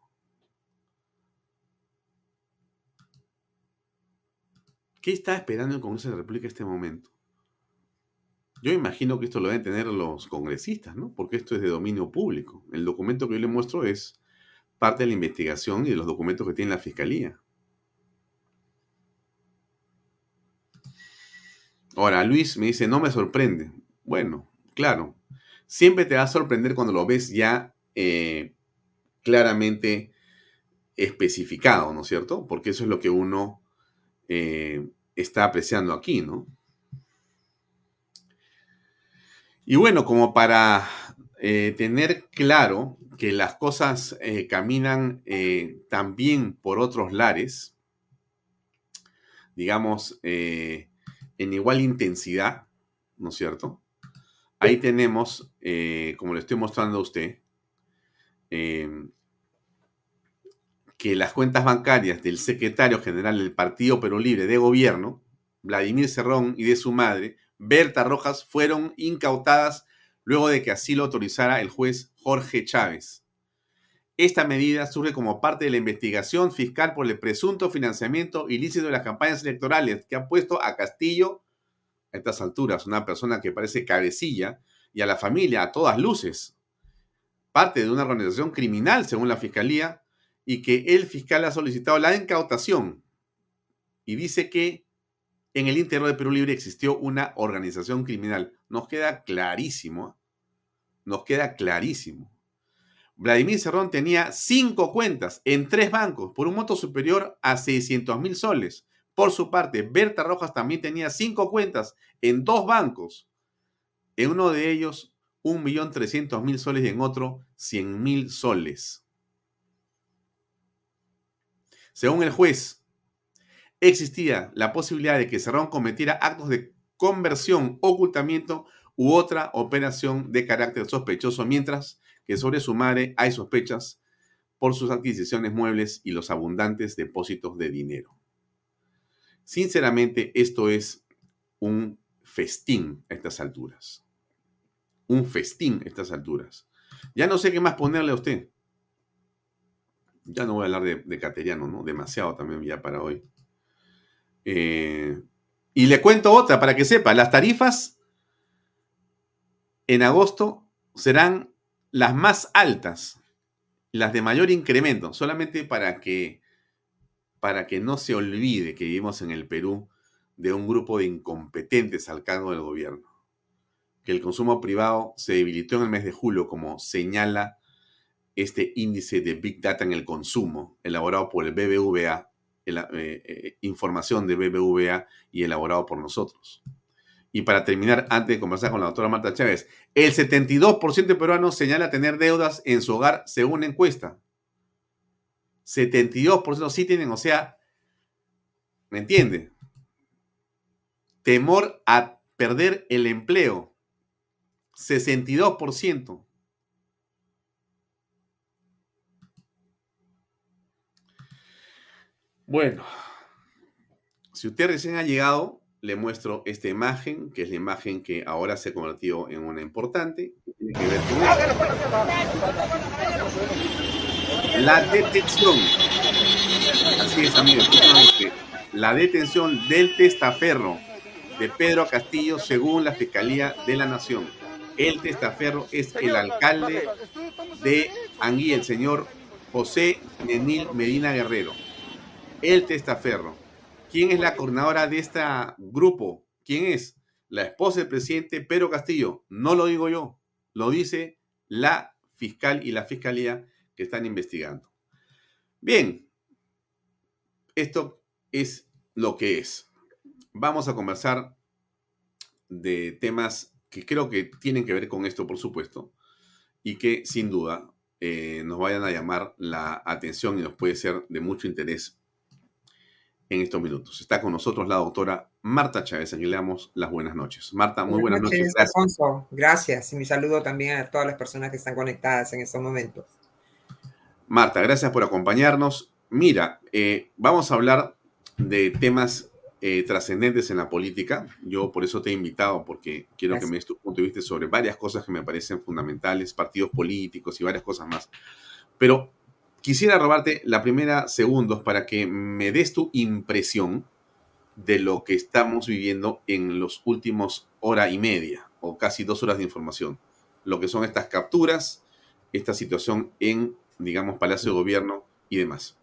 Speaker 2: ¿Qué está esperando el Congreso de la República en este momento? Yo imagino que esto lo deben tener los congresistas, ¿no? Porque esto es de dominio público. El documento que yo le muestro es parte de la investigación y de los documentos que tiene la Fiscalía. Ahora, Luis me dice, no me sorprende. Bueno, claro, siempre te va a sorprender cuando lo ves ya eh, claramente especificado, ¿no es cierto? Porque eso es lo que uno eh, está apreciando aquí, ¿no? Y bueno, como para eh, tener claro que las cosas eh, caminan eh, también por otros lares, digamos, en igual intensidad, ¿no es cierto? Ahí tenemos, como le estoy mostrando a usted, que las cuentas bancarias del secretario general del Partido Perú Libre de Gobierno, Vladimir Cerrón, y de su madre, Berta Rojas fueron incautadas luego de que así lo autorizara el juez Jorge Chávez. Esta medida surge como parte de la investigación fiscal por el presunto financiamiento ilícito de las campañas electorales que ha puesto a Castillo, a estas alturas, una persona que parece cabecilla, y a la familia a todas luces, parte de una organización criminal según la fiscalía, y que el fiscal ha solicitado la incautación y dice que en el interior de Perú Libre existió una organización criminal. Nos queda clarísimo nos queda clarísimo. Vladimir Cerrón tenía cinco cuentas en tres bancos por un monto superior a 600 mil soles. Por su parte, Berta Rojas también tenía cinco cuentas en dos bancos. En uno de ellos, 1.300.000 soles y en otro, 100.000 soles. Según el juez, existía la posibilidad de que Cerrón cometiera actos de conversión, ocultamiento u otra operación de carácter sospechoso, mientras que sobre su madre hay sospechas por sus adquisiciones muebles y los abundantes depósitos de dinero. Sinceramente, esto es un festín a estas alturas. Un festín a estas alturas. Ya no sé qué más ponerle a usted. Ya no voy a hablar de, cateriano, ¿no? Demasiado también ya para hoy. Eh, y le cuento otra para que sepa. Las tarifas en agosto serán las más altas, las de mayor incremento, solamente para que para que no se olvide que vivimos en el Perú de un grupo de incompetentes al cargo del gobierno. Que el consumo privado se debilitó en el mes de julio, como señala este índice de Big Data en el consumo, elaborado por el BBVA, eh, eh, información de BBVA y elaborado por nosotros. Y para terminar, antes de conversar con la doctora Marta Chávez, el 72% de peruanos señala tener deudas en su hogar según encuesta. 72% sí tienen, o sea, ¿me entiende? Temor a perder el empleo. 62%. Bueno, si usted recién ha llegado, le muestro esta imagen, que es la imagen que ahora se ha convertido en una importante. Tiene que ver con la detención. Así es, amigos. La detención del testaferro de Pedro Castillo según la Fiscalía de la Nación. El testaferro es el alcalde de Anguí, el señor José Nenil Medina Guerrero. El testaferro. ¿Quién es la coordinadora de este grupo? ¿Quién es? La esposa del presidente Pedro Castillo. No lo digo yo, lo dice la fiscal y la fiscalía que están investigando. Bien, esto es lo que es. Vamos a conversar de temas que creo que tienen que ver con esto, por supuesto, y que sin duda eh, nos vayan a llamar la atención y nos puede ser de mucho interés en estos minutos. Está con nosotros la doctora Marta Chávez, a quien le damos las buenas noches. Marta, muy buenas, noches.
Speaker 6: Gracias. Alfonso. Gracias. Y mi saludo también a todas las personas que están conectadas en estos momentos.
Speaker 2: Marta, gracias por acompañarnos. Mira, eh, vamos a hablar de temas eh, trascendentes en la política. Yo por eso te he invitado, porque quiero que me des tu punto de vista sobre varias cosas que me parecen fundamentales, partidos políticos y varias cosas más. Pero quisiera robarte la primera segundos para que me des tu impresión de lo que estamos viviendo en los últimos hora y media o casi dos horas de información. Lo que son estas capturas, esta situación en digamos, Palacio de Gobierno y demás.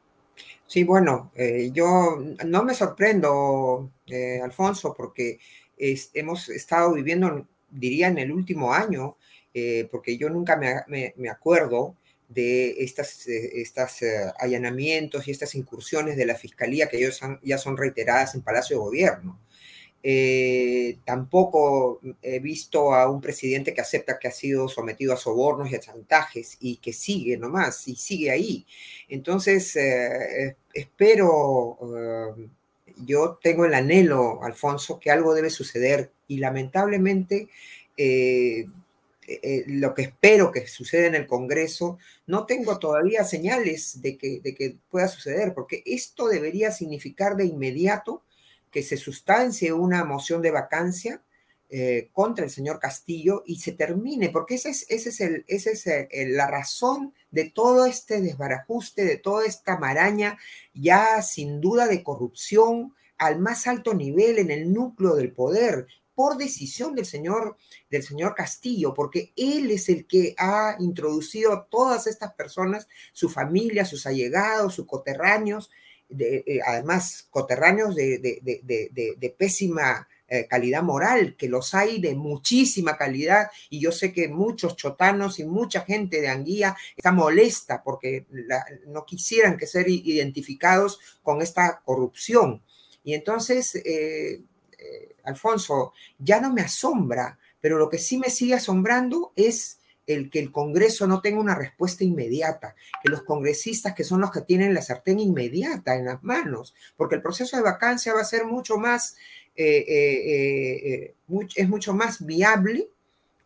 Speaker 6: Sí, bueno, eh, yo no me sorprendo, eh, Alfonso, porque hemos estado viviendo, diría, en el último año, eh, porque yo nunca me, me, acuerdo de estas, estas allanamientos y estas incursiones de la Fiscalía que ya son reiteradas en Palacio de Gobierno. Eh, tampoco he visto a un presidente que acepta que ha sido sometido a sobornos y a chantajes y que sigue nomás y sigue ahí. Entonces, eh, espero, eh, yo tengo el anhelo, Alfonso, que algo debe suceder y lamentablemente lo que espero que suceda en el Congreso, no tengo todavía señales de que, pueda suceder, porque esto debería significar de inmediato que se sustancie una moción de vacancia eh, contra el señor Castillo y se termine, porque esa es la razón de todo este desbarajuste, de toda esta maraña, ya sin duda de corrupción al más alto nivel en el núcleo del poder por decisión del señor, del señor Castillo, porque él es el que ha introducido a todas estas personas, su familia, sus allegados, sus coterráneos, de, eh, además coterráneos de, de, pésima eh, calidad moral, que los hay de muchísima calidad, y yo sé que muchos chotanos y mucha gente de Anguía está molesta porque no quisieran que ser identificados con esta corrupción. Y entonces, eh, Alfonso, ya no me asombra, pero lo que sí me sigue asombrando es el que el Congreso no tenga una respuesta inmediata, que los congresistas que son los que tienen la sartén inmediata en las manos, porque el proceso de vacancia va a ser mucho más, eh, eh, eh, es mucho más viable,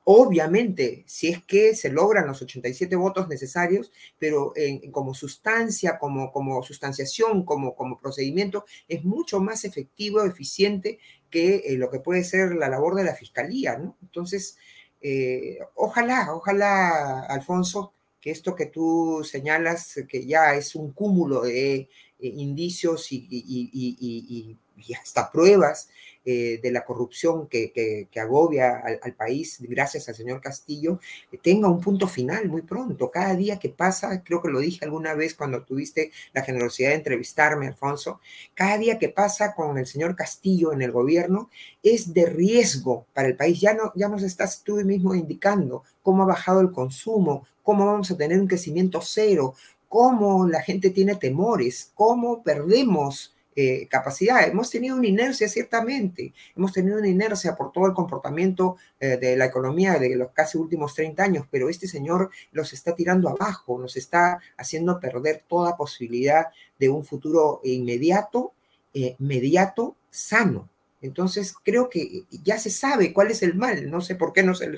Speaker 6: obviamente, si es que se logran los 87 votos necesarios, pero como sustancia, como, como sustanciación, como, como procedimiento, es mucho más efectivo, eficiente que lo que puede ser la labor de la fiscalía, ¿no? Entonces, eh, ojalá, ojalá, Alfonso, que esto que tú señalas, que ya es un cúmulo de eh, indicios y, hasta pruebas eh, de la corrupción que, agobia al, país, gracias al señor Castillo, tenga un punto final muy pronto. Cada día que pasa, creo que lo dije alguna vez cuando tuviste la generosidad de entrevistarme, Alfonso, cada día que pasa con el señor Castillo en el gobierno es de riesgo para el país. Ya, no, ya nos estás tú mismo indicando cómo ha bajado el consumo, cómo vamos a tener un crecimiento cero, cómo la gente tiene temores, cómo perdemos eh, capacidad. Hemos tenido una inercia, ciertamente, hemos tenido una inercia por todo el comportamiento eh, de la economía de los casi últimos 30 años, pero este señor los está tirando abajo, nos está haciendo perder toda posibilidad de un futuro inmediato, eh, inmediato, sano. Entonces, creo que ya se sabe cuál es el mal, no sé por qué no se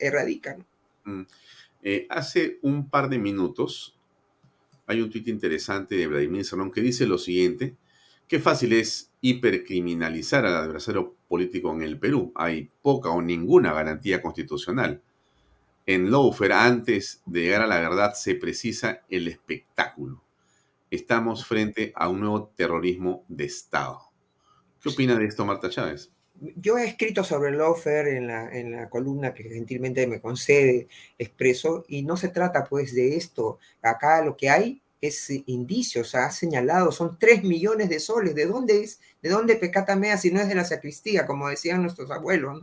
Speaker 6: erradica.
Speaker 2: Mm. hace un par de minutos hay un tuit interesante de Vladimir Salón que dice lo siguiente, Qué fácil es hipercriminalizar al adversario político en el Perú. Hay poca o ninguna garantía constitucional. En Lawfare, antes de llegar a la verdad, se precisa el espectáculo. Estamos frente a un nuevo terrorismo de Estado. ¿Qué opina de esto, Marta Chávez?
Speaker 6: Yo he escrito sobre Lawfare en la, en la columna que gentilmente me concede expreso y no se trata pues de esto. Acá lo que hay es indicios, ha señalado, son tres millones de soles. ¿De dónde es? ¿De dónde pecatamea si no es de la sacristía, como decían nuestros abuelos?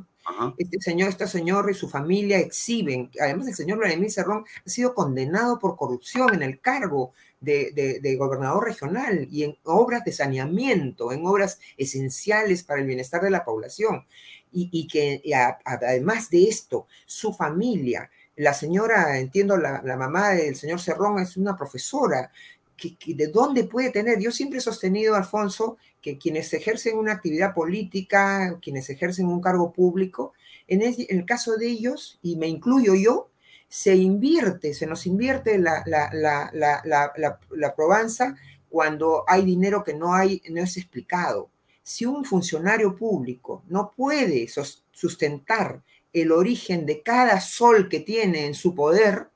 Speaker 6: Este señor, este señor y su familia exhiben. Además, el señor Vladimir Cerrón ha sido condenado por corrupción en el cargo de, gobernador regional y en obras de saneamiento, en obras esenciales para el bienestar de la población. Y, que además de esto, su familia la señora, entiendo, la, mamá del señor Cerrón es una profesora. Que, ¿De dónde puede tener? Yo siempre he sostenido, Alfonso, que quienes ejercen una actividad política, quienes ejercen un cargo público, en el, caso de ellos, y me incluyo yo, se invierte, se nos invierte la, la, la, la probanza cuando hay dinero que no, hay, no es explicado. Si un funcionario público no puede sustentar el origen de cada sol que tiene en su poder,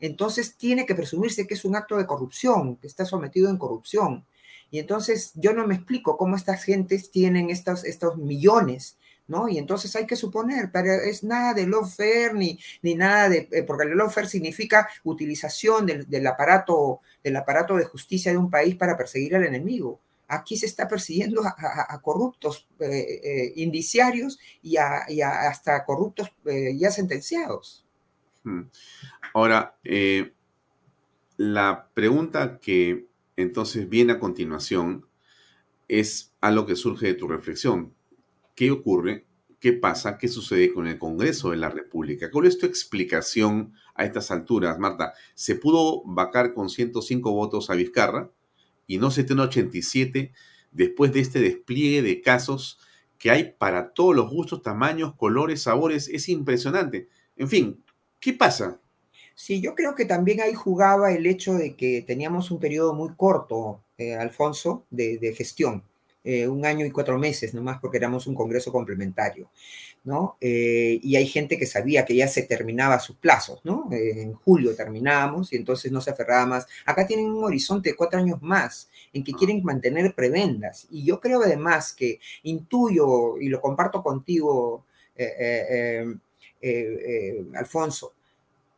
Speaker 6: entonces tiene que presumirse que es un acto de corrupción, que está sometido en corrupción. Y entonces yo no me explico cómo estas gentes tienen estos, estos millones, ¿no? Y entonces hay que suponer, pero es nada de lawfare ni, ni nada de, eh, porque el lawfare significa utilización del, del, aparato, del aparato de justicia de un país para perseguir al enemigo aquí se está persiguiendo a, corruptos eh, eh, indiciarios y, hasta corruptos eh, ya sentenciados.
Speaker 2: Hmm. Ahora, la pregunta que entonces viene a continuación es algo que surge de tu reflexión. ¿Qué ocurre? ¿Qué pasa? ¿Qué sucede con el Congreso de la República? ¿Cuál es tu explicación a estas alturas, Marta? ¿Se pudo vacar con 105 votos a Vizcarra? Y no 87 después de este despliegue de casos que hay para todos los gustos, tamaños, colores, sabores. Es impresionante. En fin, ¿qué pasa?
Speaker 6: Sí, yo creo que también ahí jugaba el hecho de que teníamos un periodo muy corto, eh, Alfonso, de, gestión. Eh, un año y cuatro meses nomás porque éramos un congreso complementario. ¿no? Eh, y hay gente que sabía que ya se terminaba sus plazos, ¿no? Eh, en julio terminábamos y entonces no se aferraba más. Acá tienen un horizonte de cuatro años más en que quieren mantener prebendas. Y yo creo además que intuyo, y lo comparto contigo, Alfonso,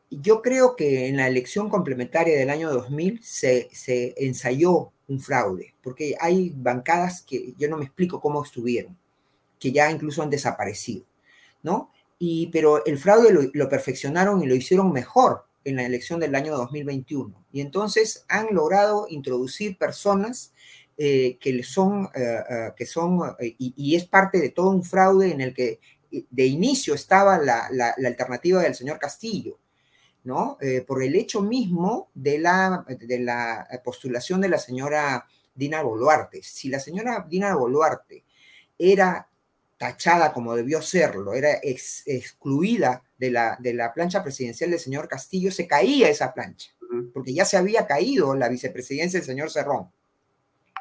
Speaker 6: yo creo que en la elección complementaria del año 2000 se, se ensayó un fraude, porque hay bancadas que yo no me explico cómo estuvieron que ya incluso han desaparecido, ¿no? Y, pero el fraude lo, perfeccionaron y lo hicieron mejor en la elección del año 2021. Y entonces han logrado introducir personas eh, que son, eh, eh, que son y, y, es parte de todo un fraude en el que de inicio estaba la alternativa del señor Castillo, ¿no? por el hecho mismo de la, de la postulación de la señora Dina Boluarte. Si la señora Dina Boluarte era tachada como debió serlo, era ex, excluida de la, de la plancha presidencial del señor Castillo, se caía esa plancha, porque ya se había caído la vicepresidencia del señor Cerrón.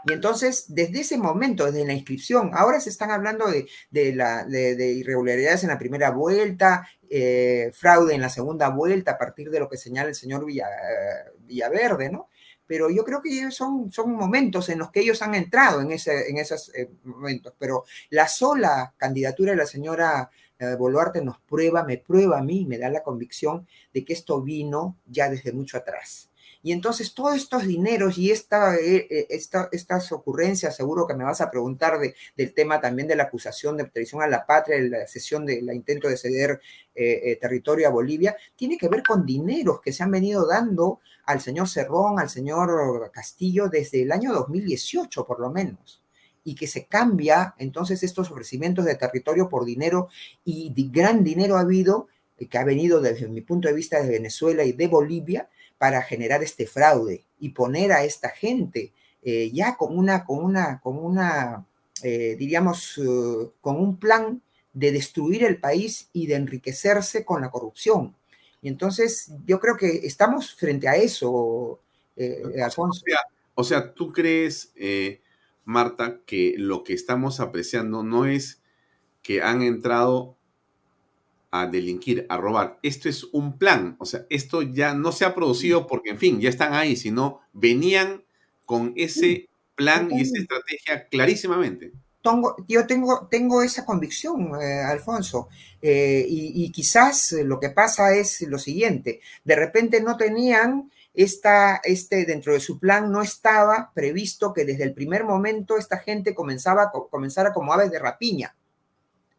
Speaker 6: Y entonces, desde ese momento, desde la inscripción, ahora se están hablando de, de, la, de, de irregularidades en la primera vuelta, eh, fraude en la segunda vuelta, a partir de lo que señala el señor Villa, eh, Villaverde, ¿no? pero yo creo que son, son momentos en los que ellos han entrado en, ese, en esos eh, momentos, pero la sola candidatura de la señora eh, Boluarte nos prueba, me prueba a mí, me da la convicción de que esto vino ya desde mucho atrás. Y entonces todos estos dineros y esta, eh, esta, estas ocurrencias, seguro que me vas a preguntar de, del tema también de la acusación de traición a la patria, de la sesión del intento de ceder eh, eh, territorio a Bolivia, tiene que ver con dineros que se han venido dando al señor Cerrón, al señor Castillo desde el año 2018 por lo menos y que se cambia entonces estos ofrecimientos de territorio por dinero y de gran dinero ha habido que ha venido desde mi punto de vista de Venezuela y de Bolivia para generar este fraude y poner a esta gente eh, ya con una, con una, con una eh, diríamos, uh, con un plan de destruir el país y de enriquecerse con la corrupción. Y entonces yo creo que estamos frente a eso, eh, Alfonso.
Speaker 2: O sea, o sea, ¿tú crees, eh, Marta, que lo que estamos apreciando no es que han entrado a delinquir, a robar. Esto es un plan, o sea, esto ya no se ha producido porque, en fin, ya están ahí, sino venían con ese plan y esa estrategia clarísimamente.
Speaker 6: Tengo, yo tengo, tengo esa convicción, eh, Alfonso, eh, y, y, quizás lo que pasa es lo siguiente, de repente no tenían esta, este, dentro de su plan no estaba previsto que desde el primer momento esta gente comenzaba, comenzara como aves de rapiña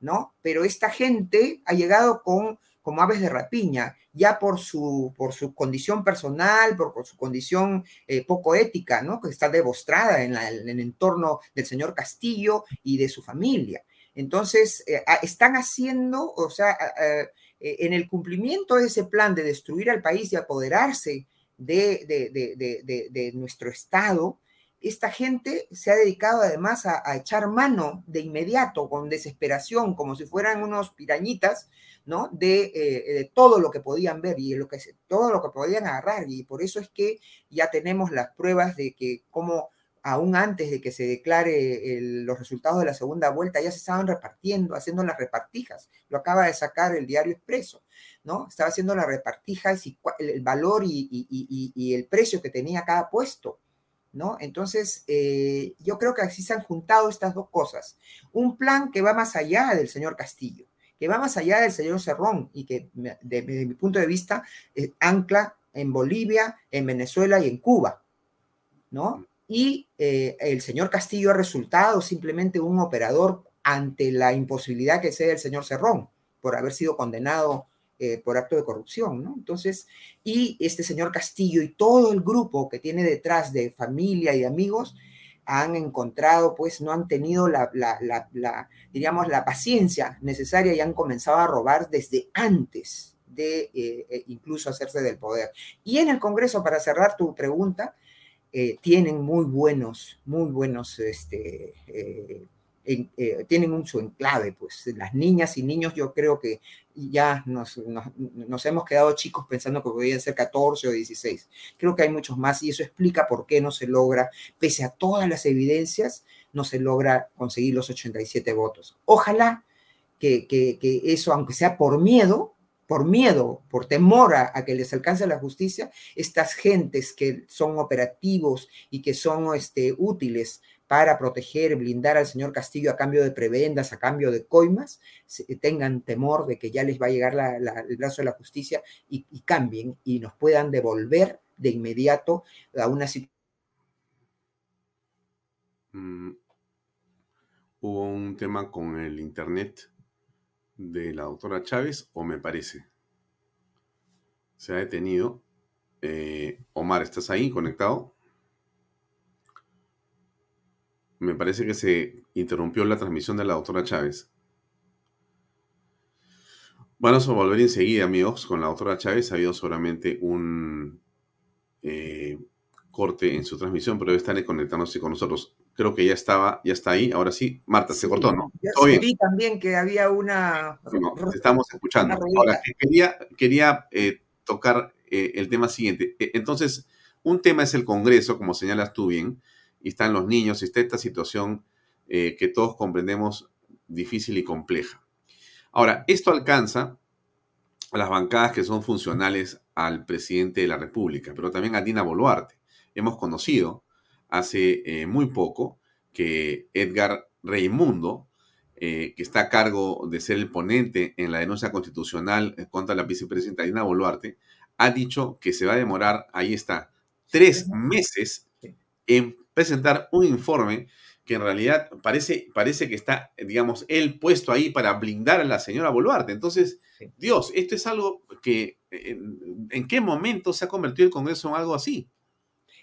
Speaker 6: ¿no? Pero esta gente ha llegado con, como aves de rapiña, ya por su, por su condición personal, por, su condición eh, poco ética, ¿no? Que está demostrada en, en, el entorno del señor Castillo y de su familia. Entonces, eh, están haciendo, o sea, eh, en el cumplimiento de ese plan de destruir al país y apoderarse de, de, de, de nuestro Estado, esta gente se ha dedicado además a, a, echar mano de inmediato, con desesperación, como si fueran unos pirañitas, ¿no? De, eh, todo lo que podían ver y lo que, todo lo que podían agarrar. Y por eso es que ya tenemos las pruebas de que como aún antes de que se declare los resultados de la segunda vuelta, ya se estaban repartiendo, haciendo las repartijas. Lo acaba de sacar el diario Expreso, ¿no? Estaba haciendo las repartijas y el valor y el precio que tenía cada puesto. ¿No? Entonces, eh, yo creo que así se han juntado estas dos cosas. Un plan que va más allá del señor Castillo, que va más allá del señor Cerrón y que, desde de mi punto de vista, eh, ancla en Bolivia, en Venezuela y en Cuba, ¿no? Y eh, el señor Castillo ha resultado simplemente un operador ante la imposibilidad que sea el señor Cerrón por haber sido condenado eh, por acto de corrupción, ¿no? Entonces, y este señor Castillo y todo el grupo que tiene detrás de familia y amigos han encontrado, pues no han tenido la, diríamos, la paciencia necesaria y han comenzado a robar desde antes de eh, eh, incluso hacerse del poder. Y en el Congreso, para cerrar tu pregunta, tienen muy buenos, muy buenos este, eh, tienen un, su enclave, pues las niñas y niños yo creo que ya nos, hemos quedado chicos pensando que podían ser 14 o 16. Creo que hay muchos más y eso explica por qué no se logra, pese a todas las evidencias, no se logra conseguir los 87 votos. Ojalá que, eso, aunque sea por miedo, por miedo, por temor a, a, que les alcance la justicia, estas gentes que son operativos y que son este, útiles para proteger, blindar al señor Castillo a cambio de prebendas, a cambio de coimas, tengan temor de que ya les va a llegar el brazo de la justicia y, y, cambien y nos puedan devolver de inmediato a una situación.
Speaker 2: Mm. hubo un tema con el internet de la doctora Chávez, o me parece. Se ha detenido. Eh, Omar, ¿estás ahí conectado? Me parece que se interrumpió la transmisión de la doctora Chávez. Vamos a volver enseguida, amigos, con la doctora Chávez. Ha habido seguramente un eh, corte en su transmisión, pero estar conectándose con nosotros. Creo que ya estaba, ya está ahí. Ahora sí, Marta, se cortó, ¿no?
Speaker 6: Ya vi también que había una.
Speaker 2: estamos escuchando. Ahora, quería, quería eh, tocar eh, el tema siguiente. E, entonces, un tema es el Congreso, como señalas tú bien, y están los niños, y está esta situación que todos comprendemos difícil y compleja. Ahora, esto alcanza a las bancadas que son funcionales al presidente de la República, pero también a Dina Boluarte. Hemos conocido hace eh, muy poco que Edgar Reimundo, eh, que está a cargo de ser el ponente en la denuncia constitucional contra la vicepresidenta Dina Boluarte, ha dicho que se va a demorar, ahí está, tres meses en presentar un informe que en realidad parece, parece que está, digamos, él puesto ahí para blindar a la señora Boluarte. Entonces, Dios, esto es algo que, en, qué momento se ha convertido el Congreso en algo así?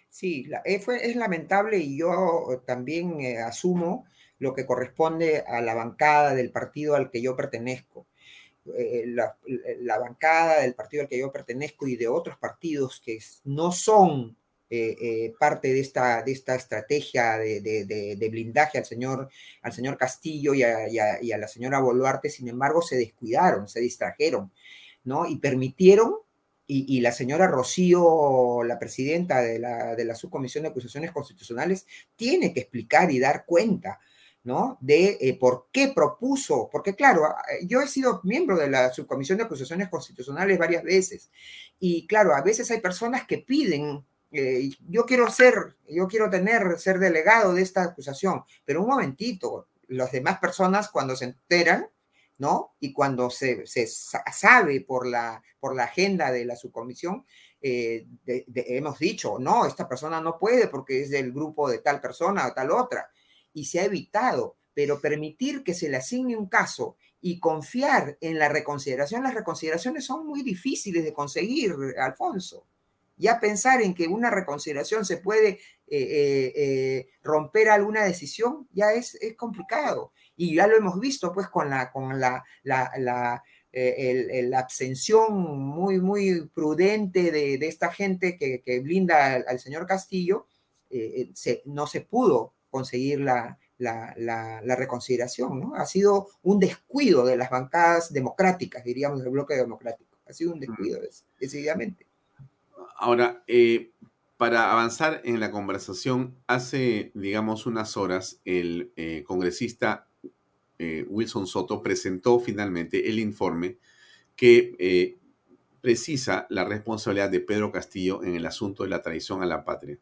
Speaker 6: Sí, eh, es lamentable y yo también eh, asumo lo que corresponde a la bancada del partido al que yo pertenezco. Eh, la, la, bancada del partido al que yo pertenezco y de otros partidos que no son eh, eh, parte de esta, de esta estrategia de, blindaje al señor, al señor Castillo y a, la señora Boluarte, sin embargo, se descuidaron, se distrajeron, ¿no? Y permitieron, y, la señora Rocío, la presidenta de la, de la Subcomisión de Acusaciones Constitucionales, tiene que explicar y dar cuenta. ¿no? De eh, por qué propuso, porque claro, yo he sido miembro de la Subcomisión de Acusaciones Constitucionales varias veces, y claro, a veces hay personas que piden eh, yo quiero ser, yo quiero tener, ser delegado de esta acusación, pero un momentito, las demás personas cuando se enteran, ¿no? Y cuando se, se sabe por la, por la agenda de la subcomisión, eh, hemos dicho, no, esta persona no puede porque es del grupo de tal persona o tal otra, y se ha evitado, pero permitir que se le asigne un caso y confiar en la reconsideración, las reconsideraciones son muy difíciles de conseguir, Alfonso. Ya pensar en que una reconsideración se puede eh, eh, eh, romper alguna decisión ya es, es, complicado. Y ya lo hemos visto pues con la, con la, la, la, abstención muy, muy prudente de, esta gente que, que blinda al, señor Castillo, se, no se pudo conseguir la, la, la, reconsideración, ¿no? Ha sido un descuido de las bancadas democráticas, diríamos, del bloque democrático. Ha sido un descuido, decididamente.
Speaker 2: Ahora, eh, para avanzar en la conversación, hace, digamos, unas horas, el eh, congresista eh, Wilson Soto presentó finalmente el informe que precisa la responsabilidad de Pedro Castillo en el asunto de la traición a la patria.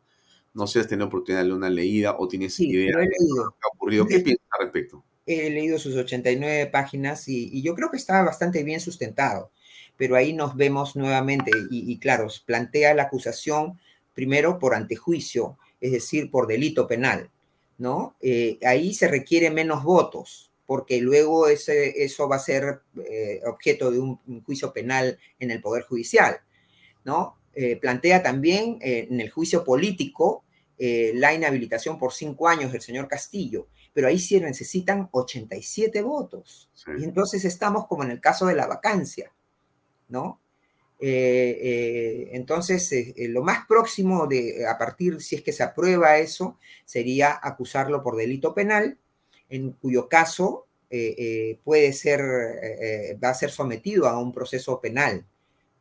Speaker 2: No sé si has tenido oportunidad de darle una leída o tienes idea de lo que ha ocurrido. ¿Qué piensas al respecto?
Speaker 6: He leído sus 89 páginas y yo creo que está bastante bien sustentado pero ahí nos vemos nuevamente y, claro, plantea la acusación primero por antejuicio, es decir, por delito penal, ¿no? Eh, ahí se requiere menos votos, porque luego ese, eso va a ser eh, objeto de un, juicio penal en el Poder Judicial, ¿no? Eh, plantea también en el juicio político la inhabilitación por cinco años del señor Castillo, pero ahí sí necesitan 87 votos. Y entonces estamos como en el caso de la vacancia, ¿no? Eh, eh, entonces, eh, lo más próximo de, a partir, si es que se aprueba eso, sería acusarlo por delito penal, en cuyo caso puede ser, va a ser sometido a un proceso penal,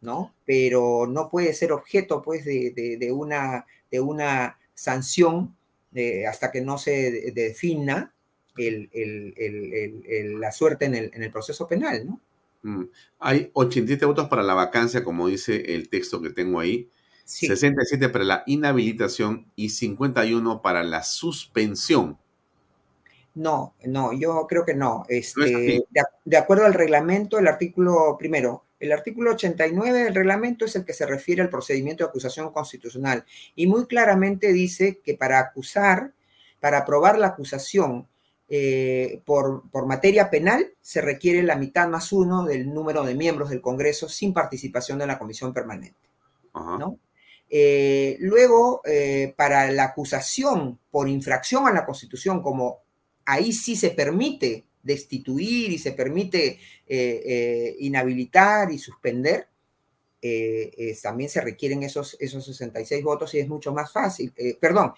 Speaker 6: ¿no? Pero no puede ser objeto, pues, de, una, de una sanción hasta que no se defina la suerte en el, en el proceso penal, ¿no?
Speaker 2: Mm. Hay 87 votos para la vacancia, como dice el texto que tengo ahí. 67 para la inhabilitación y 51 para la suspensión.
Speaker 6: No, no, yo creo que no. Este, de, acuerdo al reglamento, el artículo primero, el artículo 89 del reglamento es el que se refiere al procedimiento de acusación constitucional y muy claramente dice que para acusar, para aprobar la acusación eh, por, por, materia penal se requiere la mitad más uno del número de miembros del Congreso sin participación de la comisión permanente. ¿no? Eh, luego, eh, para la acusación por infracción a la Constitución, como ahí sí se permite destituir y se permite inhabilitar y suspender, también se requieren esos, esos 66 votos y es mucho más fácil, perdón,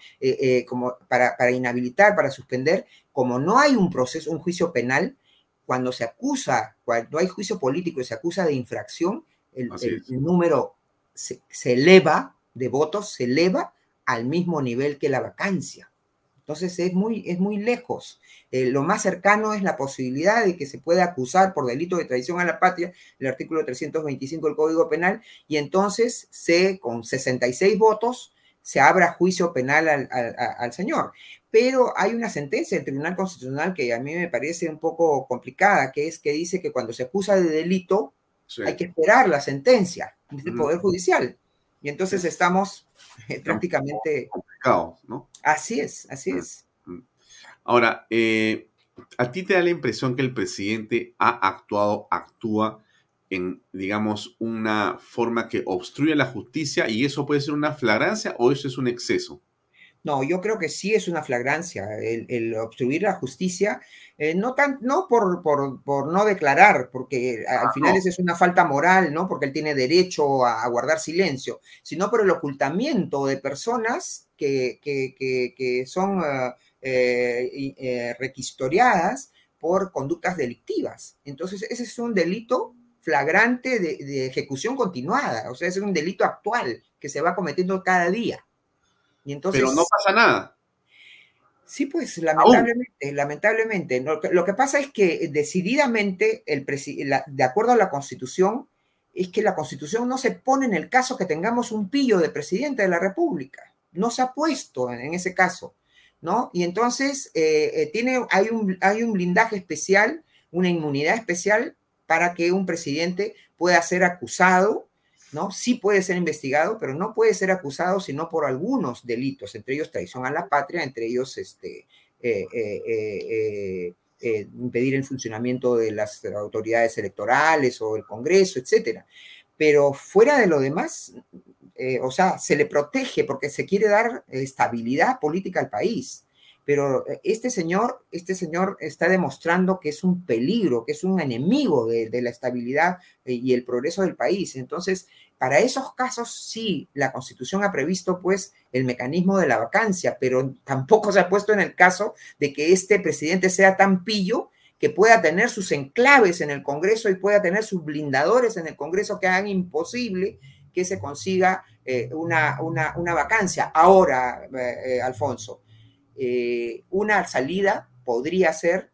Speaker 6: como para, para, inhabilitar, para suspender, como no hay un proceso, un juicio penal, cuando se acusa, cuando hay juicio político y se acusa de infracción, el, el, el número se, se eleva de votos, se eleva al mismo nivel que la vacancia. Entonces es muy, es muy lejos. Eh, lo más cercano es la posibilidad de que se pueda acusar por delito de traición a la patria, el artículo 325 del Código Penal, y entonces se, con 66 votos, se abra juicio penal al, al, al, señor. Pero hay una sentencia del Tribunal Constitucional que a mí me parece un poco complicada, que es que dice que cuando se acusa de delito sí. hay que esperar la sentencia del Poder Judicial. Y entonces estamos eh, prácticamente...
Speaker 2: Complicado, ¿no?
Speaker 6: Así es, así es.
Speaker 2: Ahora, eh, ¿a ti te da la impresión que el presidente ha actuado, actúa en, digamos, una forma que obstruye la justicia y eso puede ser una flagrancia o eso es un exceso?
Speaker 6: No, yo creo que sí es una flagrancia el, el obstruir la justicia, eh, no, tan, no por, por, por, no declarar, porque al final no. es una falta moral, ¿no? Porque él tiene derecho a, a guardar silencio, sino por el ocultamiento de personas que, que, que, que son uh, eh, eh, requisitoriadas por conductas delictivas. Entonces, ese es un delito flagrante de, de ejecución continuada, o sea, es un delito actual que se va cometiendo cada día.
Speaker 2: Y entonces, Pero no pasa nada.
Speaker 6: Sí, pues lamentablemente, Aún. lamentablemente. Lo que, lo que, pasa es que decididamente, el la, de acuerdo a la Constitución, es que la Constitución no se pone en el caso que tengamos un pillo de presidente de la República. No se ha puesto en, en ese caso, ¿no? Y entonces eh, eh, tiene, hay, un, hay un blindaje especial, una inmunidad especial para que un presidente pueda ser acusado ¿no? Sí puede ser investigado, pero no puede ser acusado sino por algunos delitos, entre ellos traición a la patria, entre ellos este, eh, eh, eh, impedir el funcionamiento de las autoridades electorales o el Congreso, etcétera. Pero fuera de lo demás, o sea, se le protege porque se quiere dar estabilidad política al país pero este señor, este señor está demostrando que es un peligro, que es un enemigo de, la estabilidad y el progreso del país. Entonces, para esos casos sí, la Constitución ha previsto pues el mecanismo de la vacancia, pero tampoco se ha puesto en el caso de que este presidente sea tan pillo que pueda tener sus enclaves en el Congreso y pueda tener sus blindadores en el Congreso que hagan imposible que se consiga eh, una, una, una, vacancia. Ahora, eh, eh, Alfonso, eh, una salida podría ser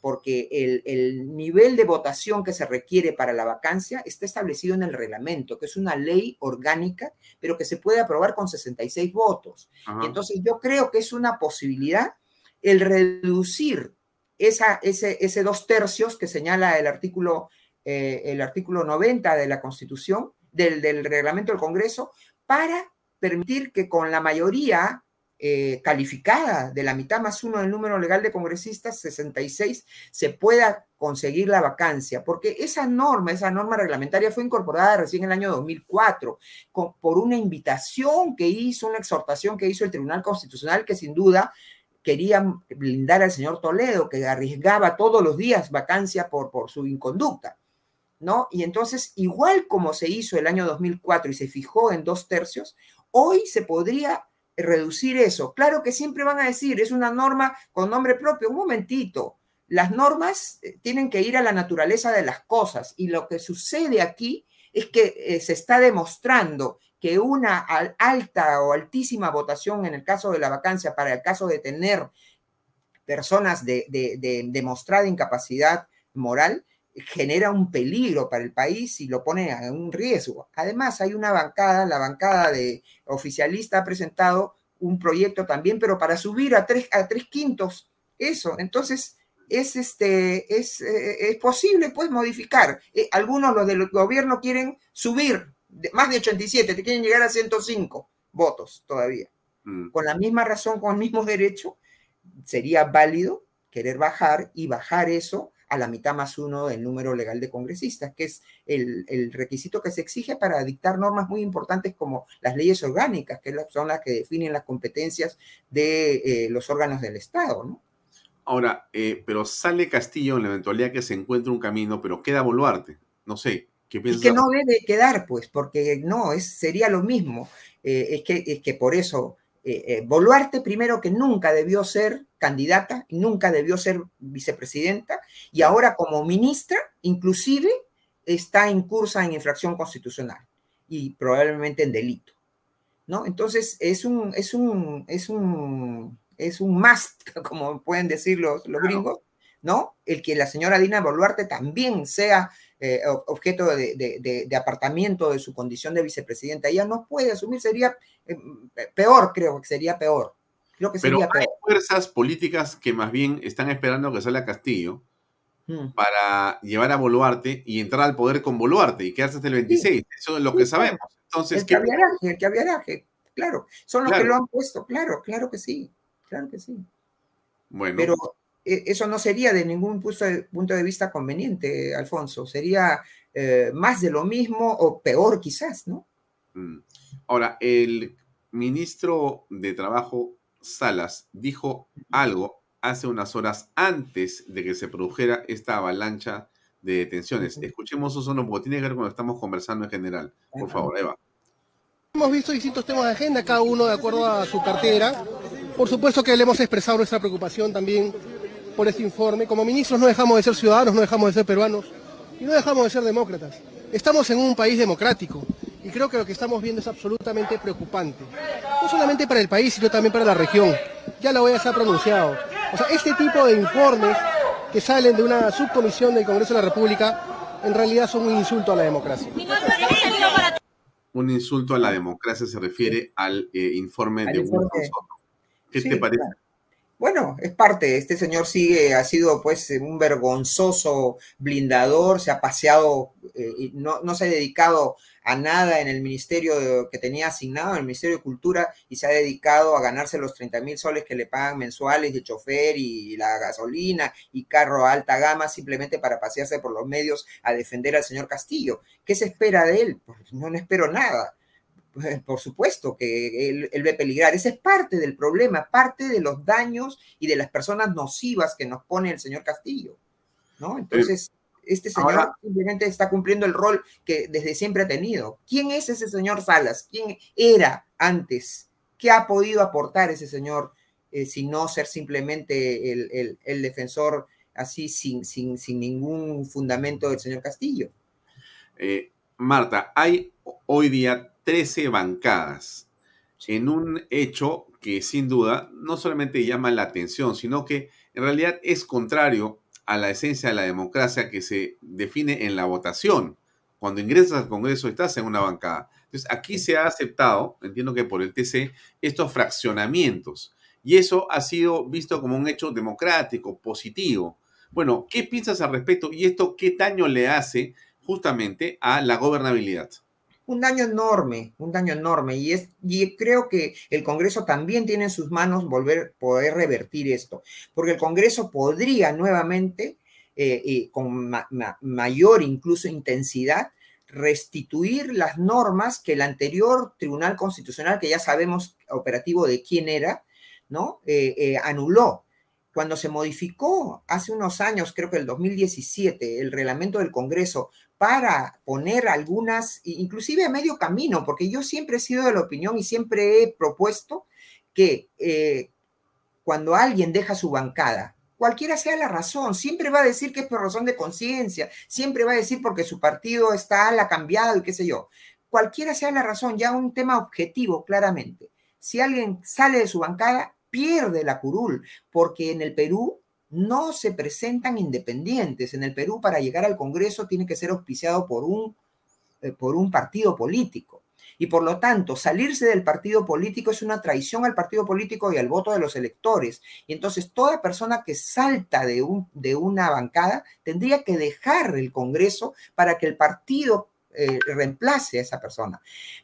Speaker 6: porque el, el, nivel de votación que se requiere para la vacancia está establecido en el reglamento, que es una ley orgánica, pero que se puede aprobar con 66 votos. Ajá. Entonces yo creo que es una posibilidad el reducir esa, ese, ese dos tercios que señala el artículo, eh, el artículo 90 de la Constitución, del, del reglamento del Congreso, para permitir que con la mayoría eh, calificada de la mitad más uno del número legal de congresistas, 66, se pueda conseguir la vacancia, porque esa norma, esa norma reglamentaria fue incorporada recién en el año 2004 con, por una invitación que hizo, una exhortación que hizo el Tribunal Constitucional, que sin duda quería blindar al señor Toledo, que arriesgaba todos los días vacancia por, por su inconducta. ¿No? Y entonces, igual como se hizo el año 2004 y se fijó en dos tercios, hoy se podría reducir eso. Claro que siempre van a decir, es una norma con nombre propio. Un momentito, las normas eh, tienen que ir a la naturaleza de las cosas y lo que sucede aquí es que eh, se está demostrando que una alta o altísima votación en el caso de la vacancia para el caso de tener personas de demostrada incapacidad moral genera un peligro para el país y lo pone en un riesgo. Además, hay una bancada, la bancada de oficialista ha presentado un proyecto también, pero para subir a tres, a tres quintos eso. Entonces, es, este, es, eh, es posible pues modificar. Eh, algunos los del gobierno quieren subir de, más de 87, te quieren llegar a 105 votos todavía. Mm. Con la misma razón, con el mismo derecho, sería válido querer bajar y bajar eso a la mitad más uno del número legal de congresistas, que es el, el, requisito que se exige para dictar normas muy importantes como las leyes orgánicas, que son las que definen las competencias de eh, los órganos del Estado, ¿no?
Speaker 2: Ahora, eh, pero sale Castillo en la eventualidad que se encuentre un camino, pero queda Boluarte. No sé, ¿qué piensas?
Speaker 6: Y que no debe quedar, pues, porque no, es, sería lo mismo. Eh, es, que, es que por eso eh, Boluarte primero que nunca debió ser candidata, nunca debió ser vicepresidenta y ahora como ministra inclusive está en cursa en infracción constitucional y probablemente en delito. ¿No? Entonces es un, es un, es un, es un must, como pueden decir los, los gringos, ¿no? El que la señora Dina Boluarte también sea eh, objeto de, de, de, apartamiento de su condición de vicepresidenta. Ella no puede asumir, sería eh, peor, creo que sería peor. Creo que sería
Speaker 2: Pero hay fuerzas políticas que más bien están esperando que salga Castillo hmm. para llevar a Boluarte y entrar al poder con Boluarte y quedarse hasta el 26. Sí. Eso es lo que sabemos. Entonces,
Speaker 6: el caviaraje, el caviaraje, claro. Son los claro. que lo han puesto, claro, claro que sí, claro que sí.
Speaker 2: Bueno.
Speaker 6: Pero eso no sería de ningún punto de, punto de vista conveniente, Alfonso. Sería eh, más de lo mismo o peor quizás, ¿no?
Speaker 2: Mm. Ahora, el ministro de Trabajo, Salas, dijo algo hace unas horas antes de que se produjera esta avalancha de detenciones. Escuchemos eso, no, porque tiene que ver con lo que estamos conversando en general. Por favor, Eva.
Speaker 7: Hemos visto distintos temas de agenda, cada uno de acuerdo a su cartera. Por supuesto que le hemos expresado nuestra preocupación también por este informe. Como ministros no dejamos de ser ciudadanos, no dejamos de ser peruanos y no dejamos de ser demócratas. Estamos en un país democrático y creo que lo que estamos viendo es absolutamente preocupante. No solamente para el país, sino también para la región. Ya la OEA se ha pronunciado. O sea, este tipo de informes que salen de una subcomisión del Congreso de la República en realidad son un insulto a la democracia.
Speaker 2: Un insulto a la democracia se refiere al eh, informe de Wilson Soto. ¿Qué sí, te parece?
Speaker 6: Claro. Bueno, es parte, este señor sigue, ha sido pues un vergonzoso blindador, se ha paseado, eh, no, no, se ha dedicado a nada en el ministerio que tenía asignado, en el Ministerio de Cultura, y se ha dedicado a ganarse los 30 mil soles que le pagan mensuales de chofer y la gasolina y carro a alta gama simplemente para pasearse por los medios a defender al señor Castillo. ¿Qué se espera de él? Pues no, no espero nada por supuesto que él, él, ve peligrar. Ese es parte del problema, parte de los daños y de las personas nocivas que nos pone el señor Castillo, ¿no? Entonces, este señor Ahora, simplemente está cumpliendo el rol que desde siempre ha tenido. ¿Quién es ese señor Salas? ¿Quién era antes? ¿Qué ha podido aportar ese señor eh, si no ser simplemente el, el, el defensor así sin, sin, sin, ningún fundamento del señor Castillo?
Speaker 2: Eh, Marta, hay hoy día 13 bancadas en un hecho que sin duda no solamente llama la atención, sino que en realidad es contrario a la esencia de la democracia que se define en la votación. Cuando ingresas al Congreso estás en una bancada. Entonces aquí se ha aceptado, entiendo que por el TC, estos fraccionamientos. Y eso ha sido visto como un hecho democrático, positivo. Bueno, ¿qué piensas al respecto? ¿Y esto qué daño le hace justamente a la gobernabilidad?
Speaker 6: Un daño enorme, un daño enorme. Y, es, y creo que el Congreso también tiene en sus manos volver, poder revertir esto, porque el Congreso podría nuevamente, eh, con ma ma mayor incluso intensidad, restituir las normas que el anterior Tribunal Constitucional, que ya sabemos operativo de quién era, ¿no? Eh, eh, anuló cuando se modificó hace unos años, creo que el 2017, el reglamento del Congreso para poner algunas, inclusive a medio camino, porque yo siempre he sido de la opinión y siempre he propuesto que eh, cuando alguien deja su bancada, cualquiera sea la razón, siempre va a decir que es por razón de conciencia, siempre va a decir porque su partido está la cambiada y qué sé yo. Cualquiera sea la razón, ya un tema objetivo, claramente. Si alguien sale de su bancada, pierde la curul, porque en el Perú no se presentan independientes. En el Perú, para llegar al Congreso, tiene que ser auspiciado por un, eh, por un partido político. Y por lo tanto, salirse del partido político es una traición al partido político y al voto de los electores. Y entonces toda persona que salta de, un, de una bancada tendría que dejar el Congreso para que el partido eh, reemplace a esa persona.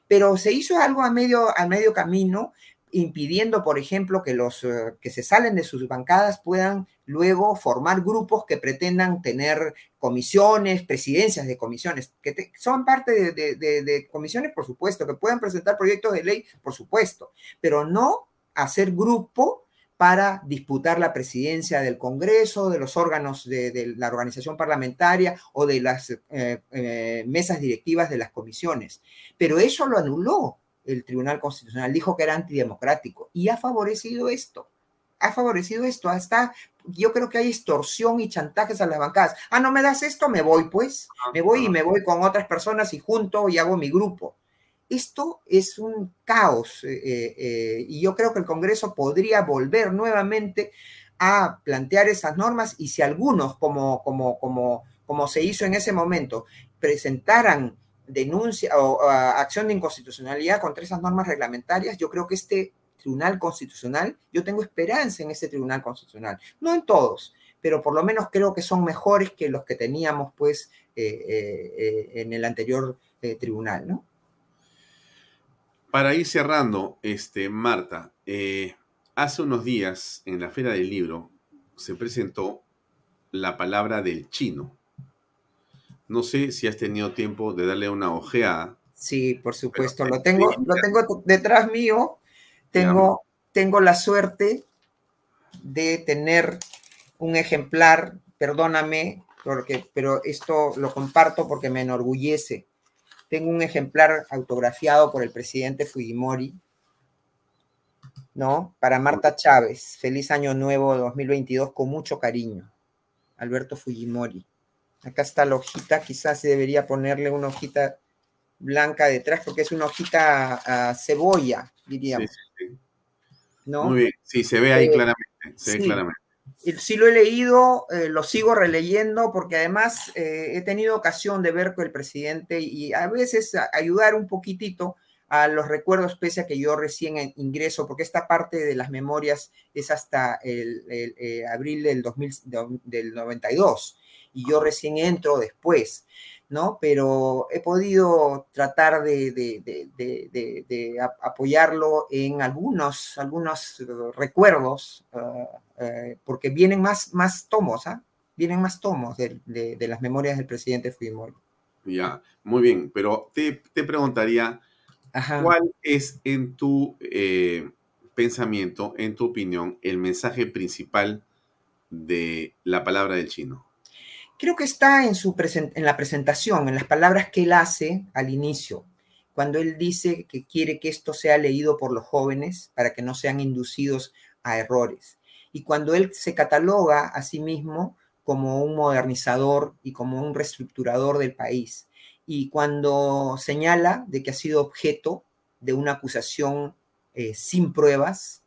Speaker 6: Pero se hizo algo a medio, medio camino impidiendo, por ejemplo, que los eh, que se salen de sus bancadas puedan luego formar grupos que pretendan tener comisiones, presidencias de comisiones, que son parte de, comisiones, por supuesto, que puedan presentar proyectos de ley, por supuesto, pero no hacer grupo para disputar la presidencia del Congreso, de los órganos de, la organización parlamentaria o de las eh, eh, mesas directivas de las comisiones. Pero eso lo anuló el Tribunal Constitucional, dijo que era antidemocrático y ha favorecido esto. Ha favorecido esto. Hasta yo creo que hay extorsión y chantajes a las bancadas. Ah, no me das esto, me voy pues. Me voy y me voy con otras personas y junto y hago mi grupo. Esto es un caos eh, eh, eh, y yo creo que el Congreso podría volver nuevamente a plantear esas normas y si algunos, como, como, como, como se hizo en ese momento, presentaran denuncia o, acción de inconstitucionalidad contra esas normas reglamentarias, yo creo que este Tribunal Constitucional, yo tengo esperanza en este Tribunal Constitucional, no en todos, pero por lo menos creo que son mejores que los que teníamos pues en el anterior tribunal, ¿no?
Speaker 2: Para ir cerrando, este, Marta, eh, hace unos días en la Feria del Libro se presentó la palabra del chino. No sé si has tenido tiempo de darle una ojeada.
Speaker 6: Sí, por supuesto, lo tengo, lo tengo detrás mío. Tengo, tengo la suerte de tener un ejemplar, perdóname, porque, pero esto lo comparto porque me enorgullece. Tengo un ejemplar autografiado por el presidente Fujimori, ¿no? Para Marta Chávez. Feliz Año Nuevo 2022 con mucho cariño. Alberto Fujimori. Acá está la hojita, quizás debería ponerle una hojita blanca detrás porque es una hojita cebolla, diríamos. Sí,
Speaker 2: ¿No? Muy bien, sí, se ve ahí eh, claramente, se ve claramente
Speaker 6: sí lo he leído, eh, lo sigo releyendo porque además eh, he tenido ocasión de ver con el presidente y a veces ayudar un poquitito a los recuerdos pese a que yo recién ingreso, porque esta parte de las memorias es hasta el, eh, abril del, 2000, del 92 y yo recién entro después. ¿No? Pero he podido tratar de, apoyarlo en algunos, algunos recuerdos, ah, eh, porque vienen más, más tomos, ¿ah? Vienen más tomos de, las memorias del presidente Fujimori.
Speaker 2: Ya, muy bien, pero te, preguntaría, ¿cuál es en tu eh, pensamiento, en tu opinión, el mensaje principal de la palabra del chino?
Speaker 6: Creo que está en, su en la presentación, en las palabras que él hace al inicio, cuando él dice que quiere que esto sea leído por los jóvenes para que no sean inducidos a errores. Y cuando él se cataloga a sí mismo como un modernizador y como un reestructurador del país. Y cuando señala de que ha sido objeto de una acusación eh, sin pruebas,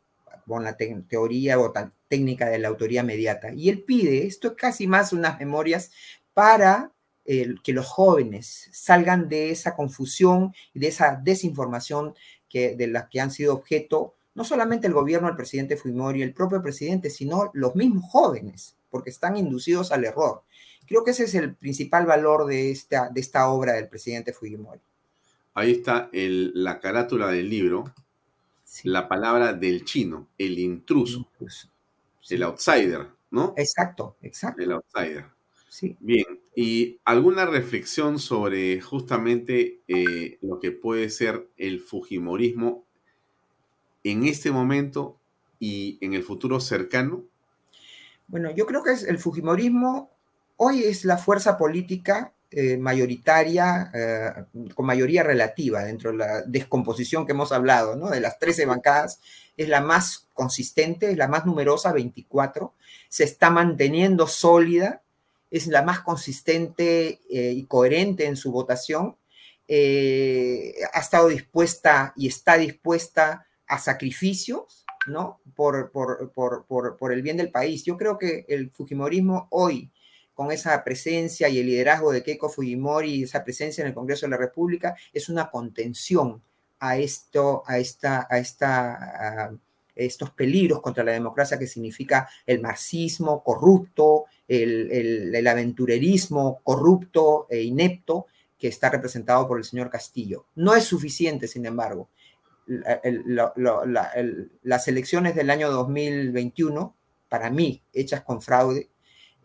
Speaker 6: con la teoría o técnica de la autoría mediata. Y él pide, esto es casi más unas memorias para que los jóvenes salgan de esa confusión y de esa desinformación que, de la que han sido objeto no solamente el gobierno del presidente Fujimori, el propio presidente, sino los mismos jóvenes, porque están inducidos al error. Creo que ese es el principal valor de esta, de esta obra del presidente Fujimori.
Speaker 2: Ahí está el, la carátula del libro, la palabra del chino, el intruso, el outsider, ¿no?
Speaker 6: Exacto, exacto.
Speaker 2: El outsider. Sí. Bien, ¿y alguna reflexión sobre justamente eh, lo que puede ser el Fujimorismo en este momento y en el futuro cercano?
Speaker 6: Bueno, yo creo que es el Fujimorismo hoy es la fuerza política eh, mayoritaria, eh, con mayoría relativa dentro de la descomposición que hemos hablado, ¿no? De las 13 bancadas, es la más consistente, es la más numerosa, 24, se está manteniendo sólida, es la más consistente eh, y coherente en su votación, ha estado dispuesta y está dispuesta a sacrificios, ¿no? Por, por, por, por, el bien del país. Yo creo que el Fujimorismo hoy con esa presencia y el liderazgo de Keiko Fujimori, esa presencia en el Congreso de la República, es una contención a esto, a esta, a esta, estos peligros contra la democracia que significa el marxismo corrupto, el, aventurerismo corrupto e inepto que está representado por el señor Castillo. No es suficiente, sin embargo. las elecciones del año 2021, para mí, hechas con fraude,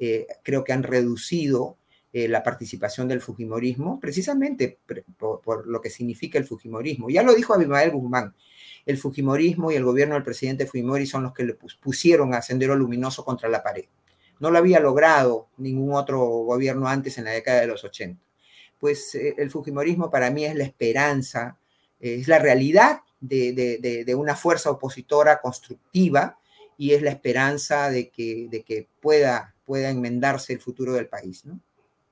Speaker 6: eh, creo que han reducido eh, la participación del Fujimorismo, precisamente por, lo que significa el Fujimorismo. Ya lo dijo Abimael Guzmán, el Fujimorismo y el gobierno del presidente Fujimori son los que le pusieron a Sendero Luminoso contra la pared. No lo había logrado ningún otro gobierno antes en la década de los 80. Pues eh, el Fujimorismo para mí es la esperanza, es la realidad de, una fuerza opositora constructiva y es la esperanza de que, de que pueda, pueda enmendarse el futuro del país. ¿no?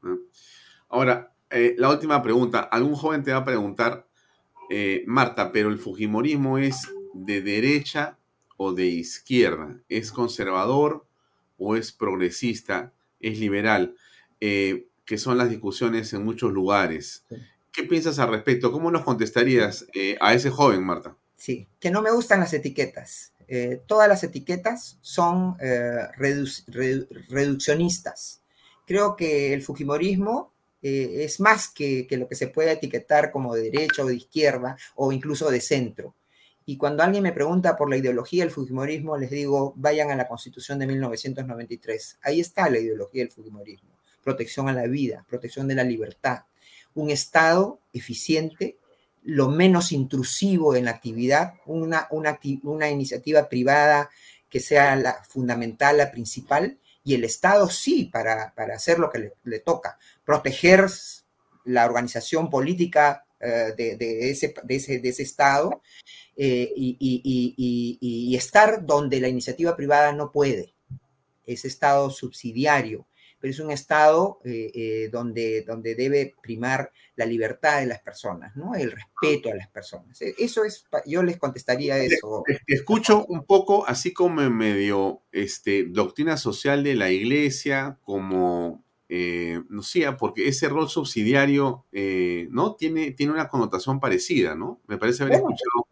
Speaker 2: Ah. Ahora, eh, la última pregunta. Algún joven te va a preguntar, eh, Marta, pero el Fujimorismo es de derecha o de izquierda? ¿Es conservador o es progresista? ¿Es liberal? Eh, que son las discusiones en muchos lugares. ¿Qué piensas al respecto? ¿Cómo nos contestarías a ese joven, Marta?
Speaker 6: Sí, que no me gustan las etiquetas. Todas las etiquetas son reduccionistas. Creo que el Fujimorismo eh, es más que, lo que se puede etiquetar como de derecha o de izquierda o incluso de centro. Y cuando alguien me pregunta por la ideología del Fujimorismo, les digo, vayan a la Constitución de 1993. Ahí está la ideología del Fujimorismo. Protección a la vida, protección de la libertad. Un Estado eficiente, lo menos intrusivo en la actividad, una, una, iniciativa privada que sea la fundamental, la principal, y el Estado sí para, hacer lo que le, toca, proteger la organización política eh, de, ese, de, ese, Estado eh, y, estar donde la iniciativa privada no puede, ese Estado subsidiario pero es un Estado eh, eh, donde, donde debe primar la libertad de las personas, ¿no? El respeto a las personas. E, eso es, yo les contestaría eso.
Speaker 2: Escucho un poco así como en medio este, doctrina social de la iglesia, como, eh, no sé, porque ese rol subsidiario, ¿no? Tiene, tiene una connotación parecida, ¿no? Me parece haber escuchado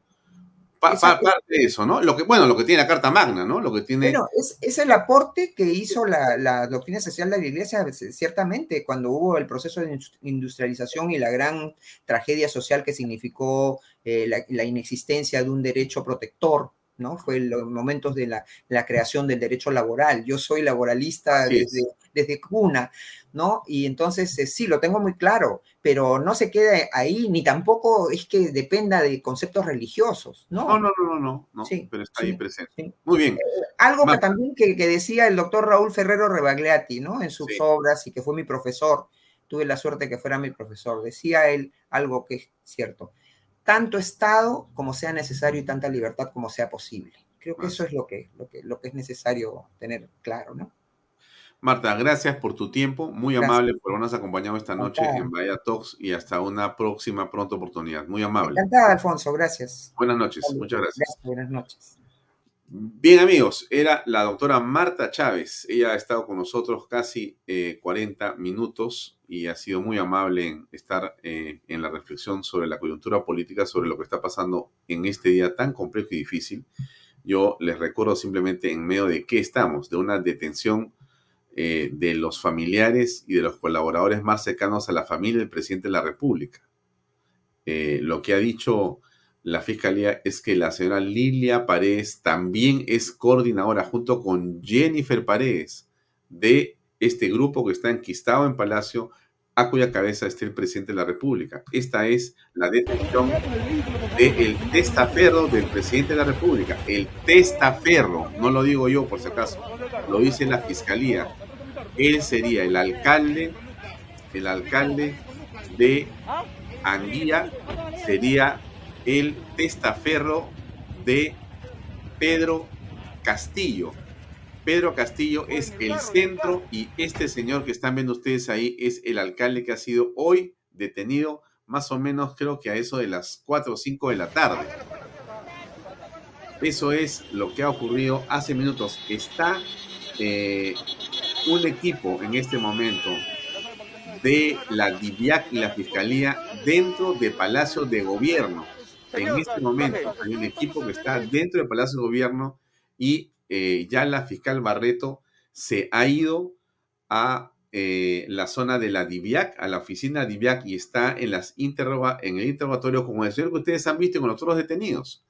Speaker 2: parte de eso, ¿no? Lo que, bueno, lo que tiene la Carta Magna, ¿no? Lo que tiene...
Speaker 6: Bueno, es, el aporte que hizo la, doctrina social de la Iglesia, ciertamente, cuando hubo el proceso de industrialización y la gran tragedia social que significó eh, la, inexistencia de un derecho protector ¿no? Fue en los momentos de la, creación del derecho laboral. Yo soy laboralista desde, cuna, ¿no? Y entonces eh, sí, lo tengo muy claro, pero no se quede ahí, ni tampoco es que dependa de conceptos religiosos, ¿no?
Speaker 2: No, no, no, no, no, pero está ahí presente. Muy bien. Eh,
Speaker 6: algo que también que, decía el doctor Raúl Ferrero Rebagliati, ¿no? En sus obras y que fue mi profesor, tuve la suerte que fuera mi profesor, decía él algo que es cierto tanto Estado como sea necesario y tanta libertad como sea posible. Creo que eso es lo que, lo que, lo que es necesario tener claro, ¿no?
Speaker 2: Marta, gracias por tu tiempo, muy amable por habernos acompañado esta noche en Vaya Talks y hasta una próxima pronta oportunidad. Muy amable.
Speaker 6: Encantada, Alfonso, gracias.
Speaker 2: Buenas noches, muchas gracias.
Speaker 6: Buenas noches.
Speaker 2: Bien amigos, era la doctora Marta Chávez. Ella ha estado con nosotros casi 40 eh, minutos y ha sido muy amable en estar eh, en la reflexión sobre la coyuntura política, sobre lo que está pasando en este día tan complejo y difícil. Yo les recuerdo simplemente en medio de qué estamos, de una detención eh, de los familiares y de los colaboradores más cercanos a la familia del presidente de la República. lo que ha dicho la fiscalía es que la señora Lilia Paredes también es coordinadora junto con Jennifer Paredes de este grupo que está enquistado en Palacio a cuya cabeza está el presidente de la República. Esta es la detención del testaferro del presidente de la República. El testaferro, no lo digo yo por si acaso, lo dice la fiscalía. Él sería el alcalde, el alcalde de Anguilla, sería el testaferro de Pedro Castillo. Pedro Castillo es el centro y este señor que están viendo ustedes ahí es el alcalde que ha sido hoy detenido más o menos creo que a eso de las 4 o 5 de la tarde. Eso es lo que ha ocurrido hace minutos. Está eh, un equipo en este momento de la DIVIAC y la Fiscalía dentro de Palacio de Gobierno en este momento hay un equipo que está dentro del Palacio de Gobierno y eh, ya la fiscal Barreto se ha ido a eh, la zona de la DIVIAC, a la oficina DIVIAC, y está en, las interroga en el interrogatorio como el señor que ustedes han visto con los otros detenidos.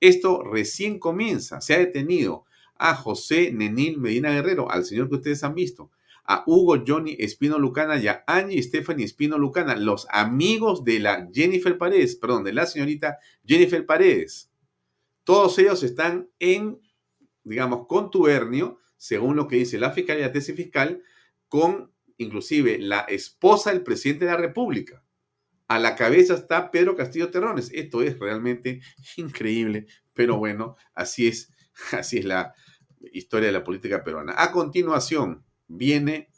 Speaker 2: Esto recién comienza. Se ha detenido a José Nenil Medina Guerrero, al señor que ustedes han visto, a Hugo Johnny Espino Lucana y a Angie Stephanie Espino Lucana, los amigos de la Jennifer Paredes, perdón, de la señorita Jennifer Paredes. Todos ellos están en, digamos, contubernio, según lo que dice la Fiscalía, la tesis fiscal, con inclusive la esposa del presidente de la República. A la cabeza está Pedro Castillo Terrones. Esto es realmente increíble, pero bueno, así es, así es la historia de la política peruana. A continuación viene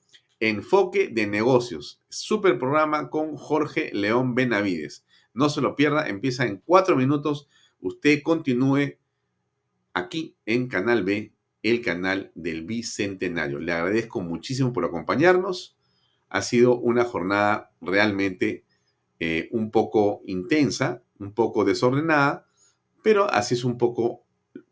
Speaker 2: Enfoque de Negocios, super programa con Jorge León Benavides. No se lo pierda, empieza en cuatro minutos. Usted continúe aquí en Canal B el canal del Bicentenario. Le agradezco muchísimo por acompañarnos. Ha sido una jornada realmente eh, un poco intensa, un poco desordenada, pero así es un poco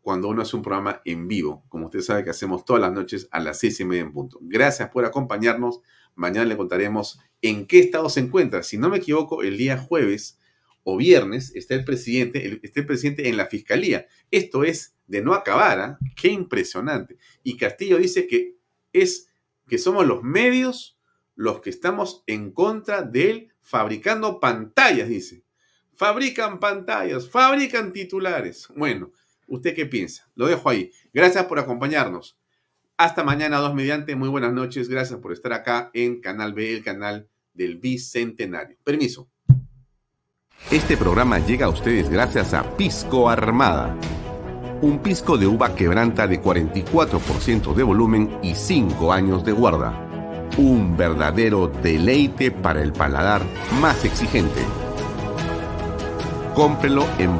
Speaker 2: cuando uno hace un programa en vivo, como usted sabe que hacemos todas las noches a las seis y media en punto. Gracias por acompañarnos. Mañana le contaremos en qué estado se encuentra. Si no me equivoco, el día jueves o viernes está el presidente, está el presidente en la fiscalía. Esto es de no acabar, ¿ah? Qué impresionante. Y Castillo dice que es que somos los medios los que estamos en contra de él fabricando pantallas, dice. Fabrican pantallas, fabrican titulares. Bueno, ¿usted qué piensa? Lo dejo ahí. Gracias por acompañarnos. Hasta mañana, dos mediante. Muy buenas noches. Gracias por estar acá en Canal B, el canal del Bicentenario. Permiso.
Speaker 8: Este programa llega a ustedes gracias a Pisco Armada un pisco de uva quebranta de 44% de volumen y 5 años de guarda. Un verdadero deleite para el paladar más exigente. Cómprelo en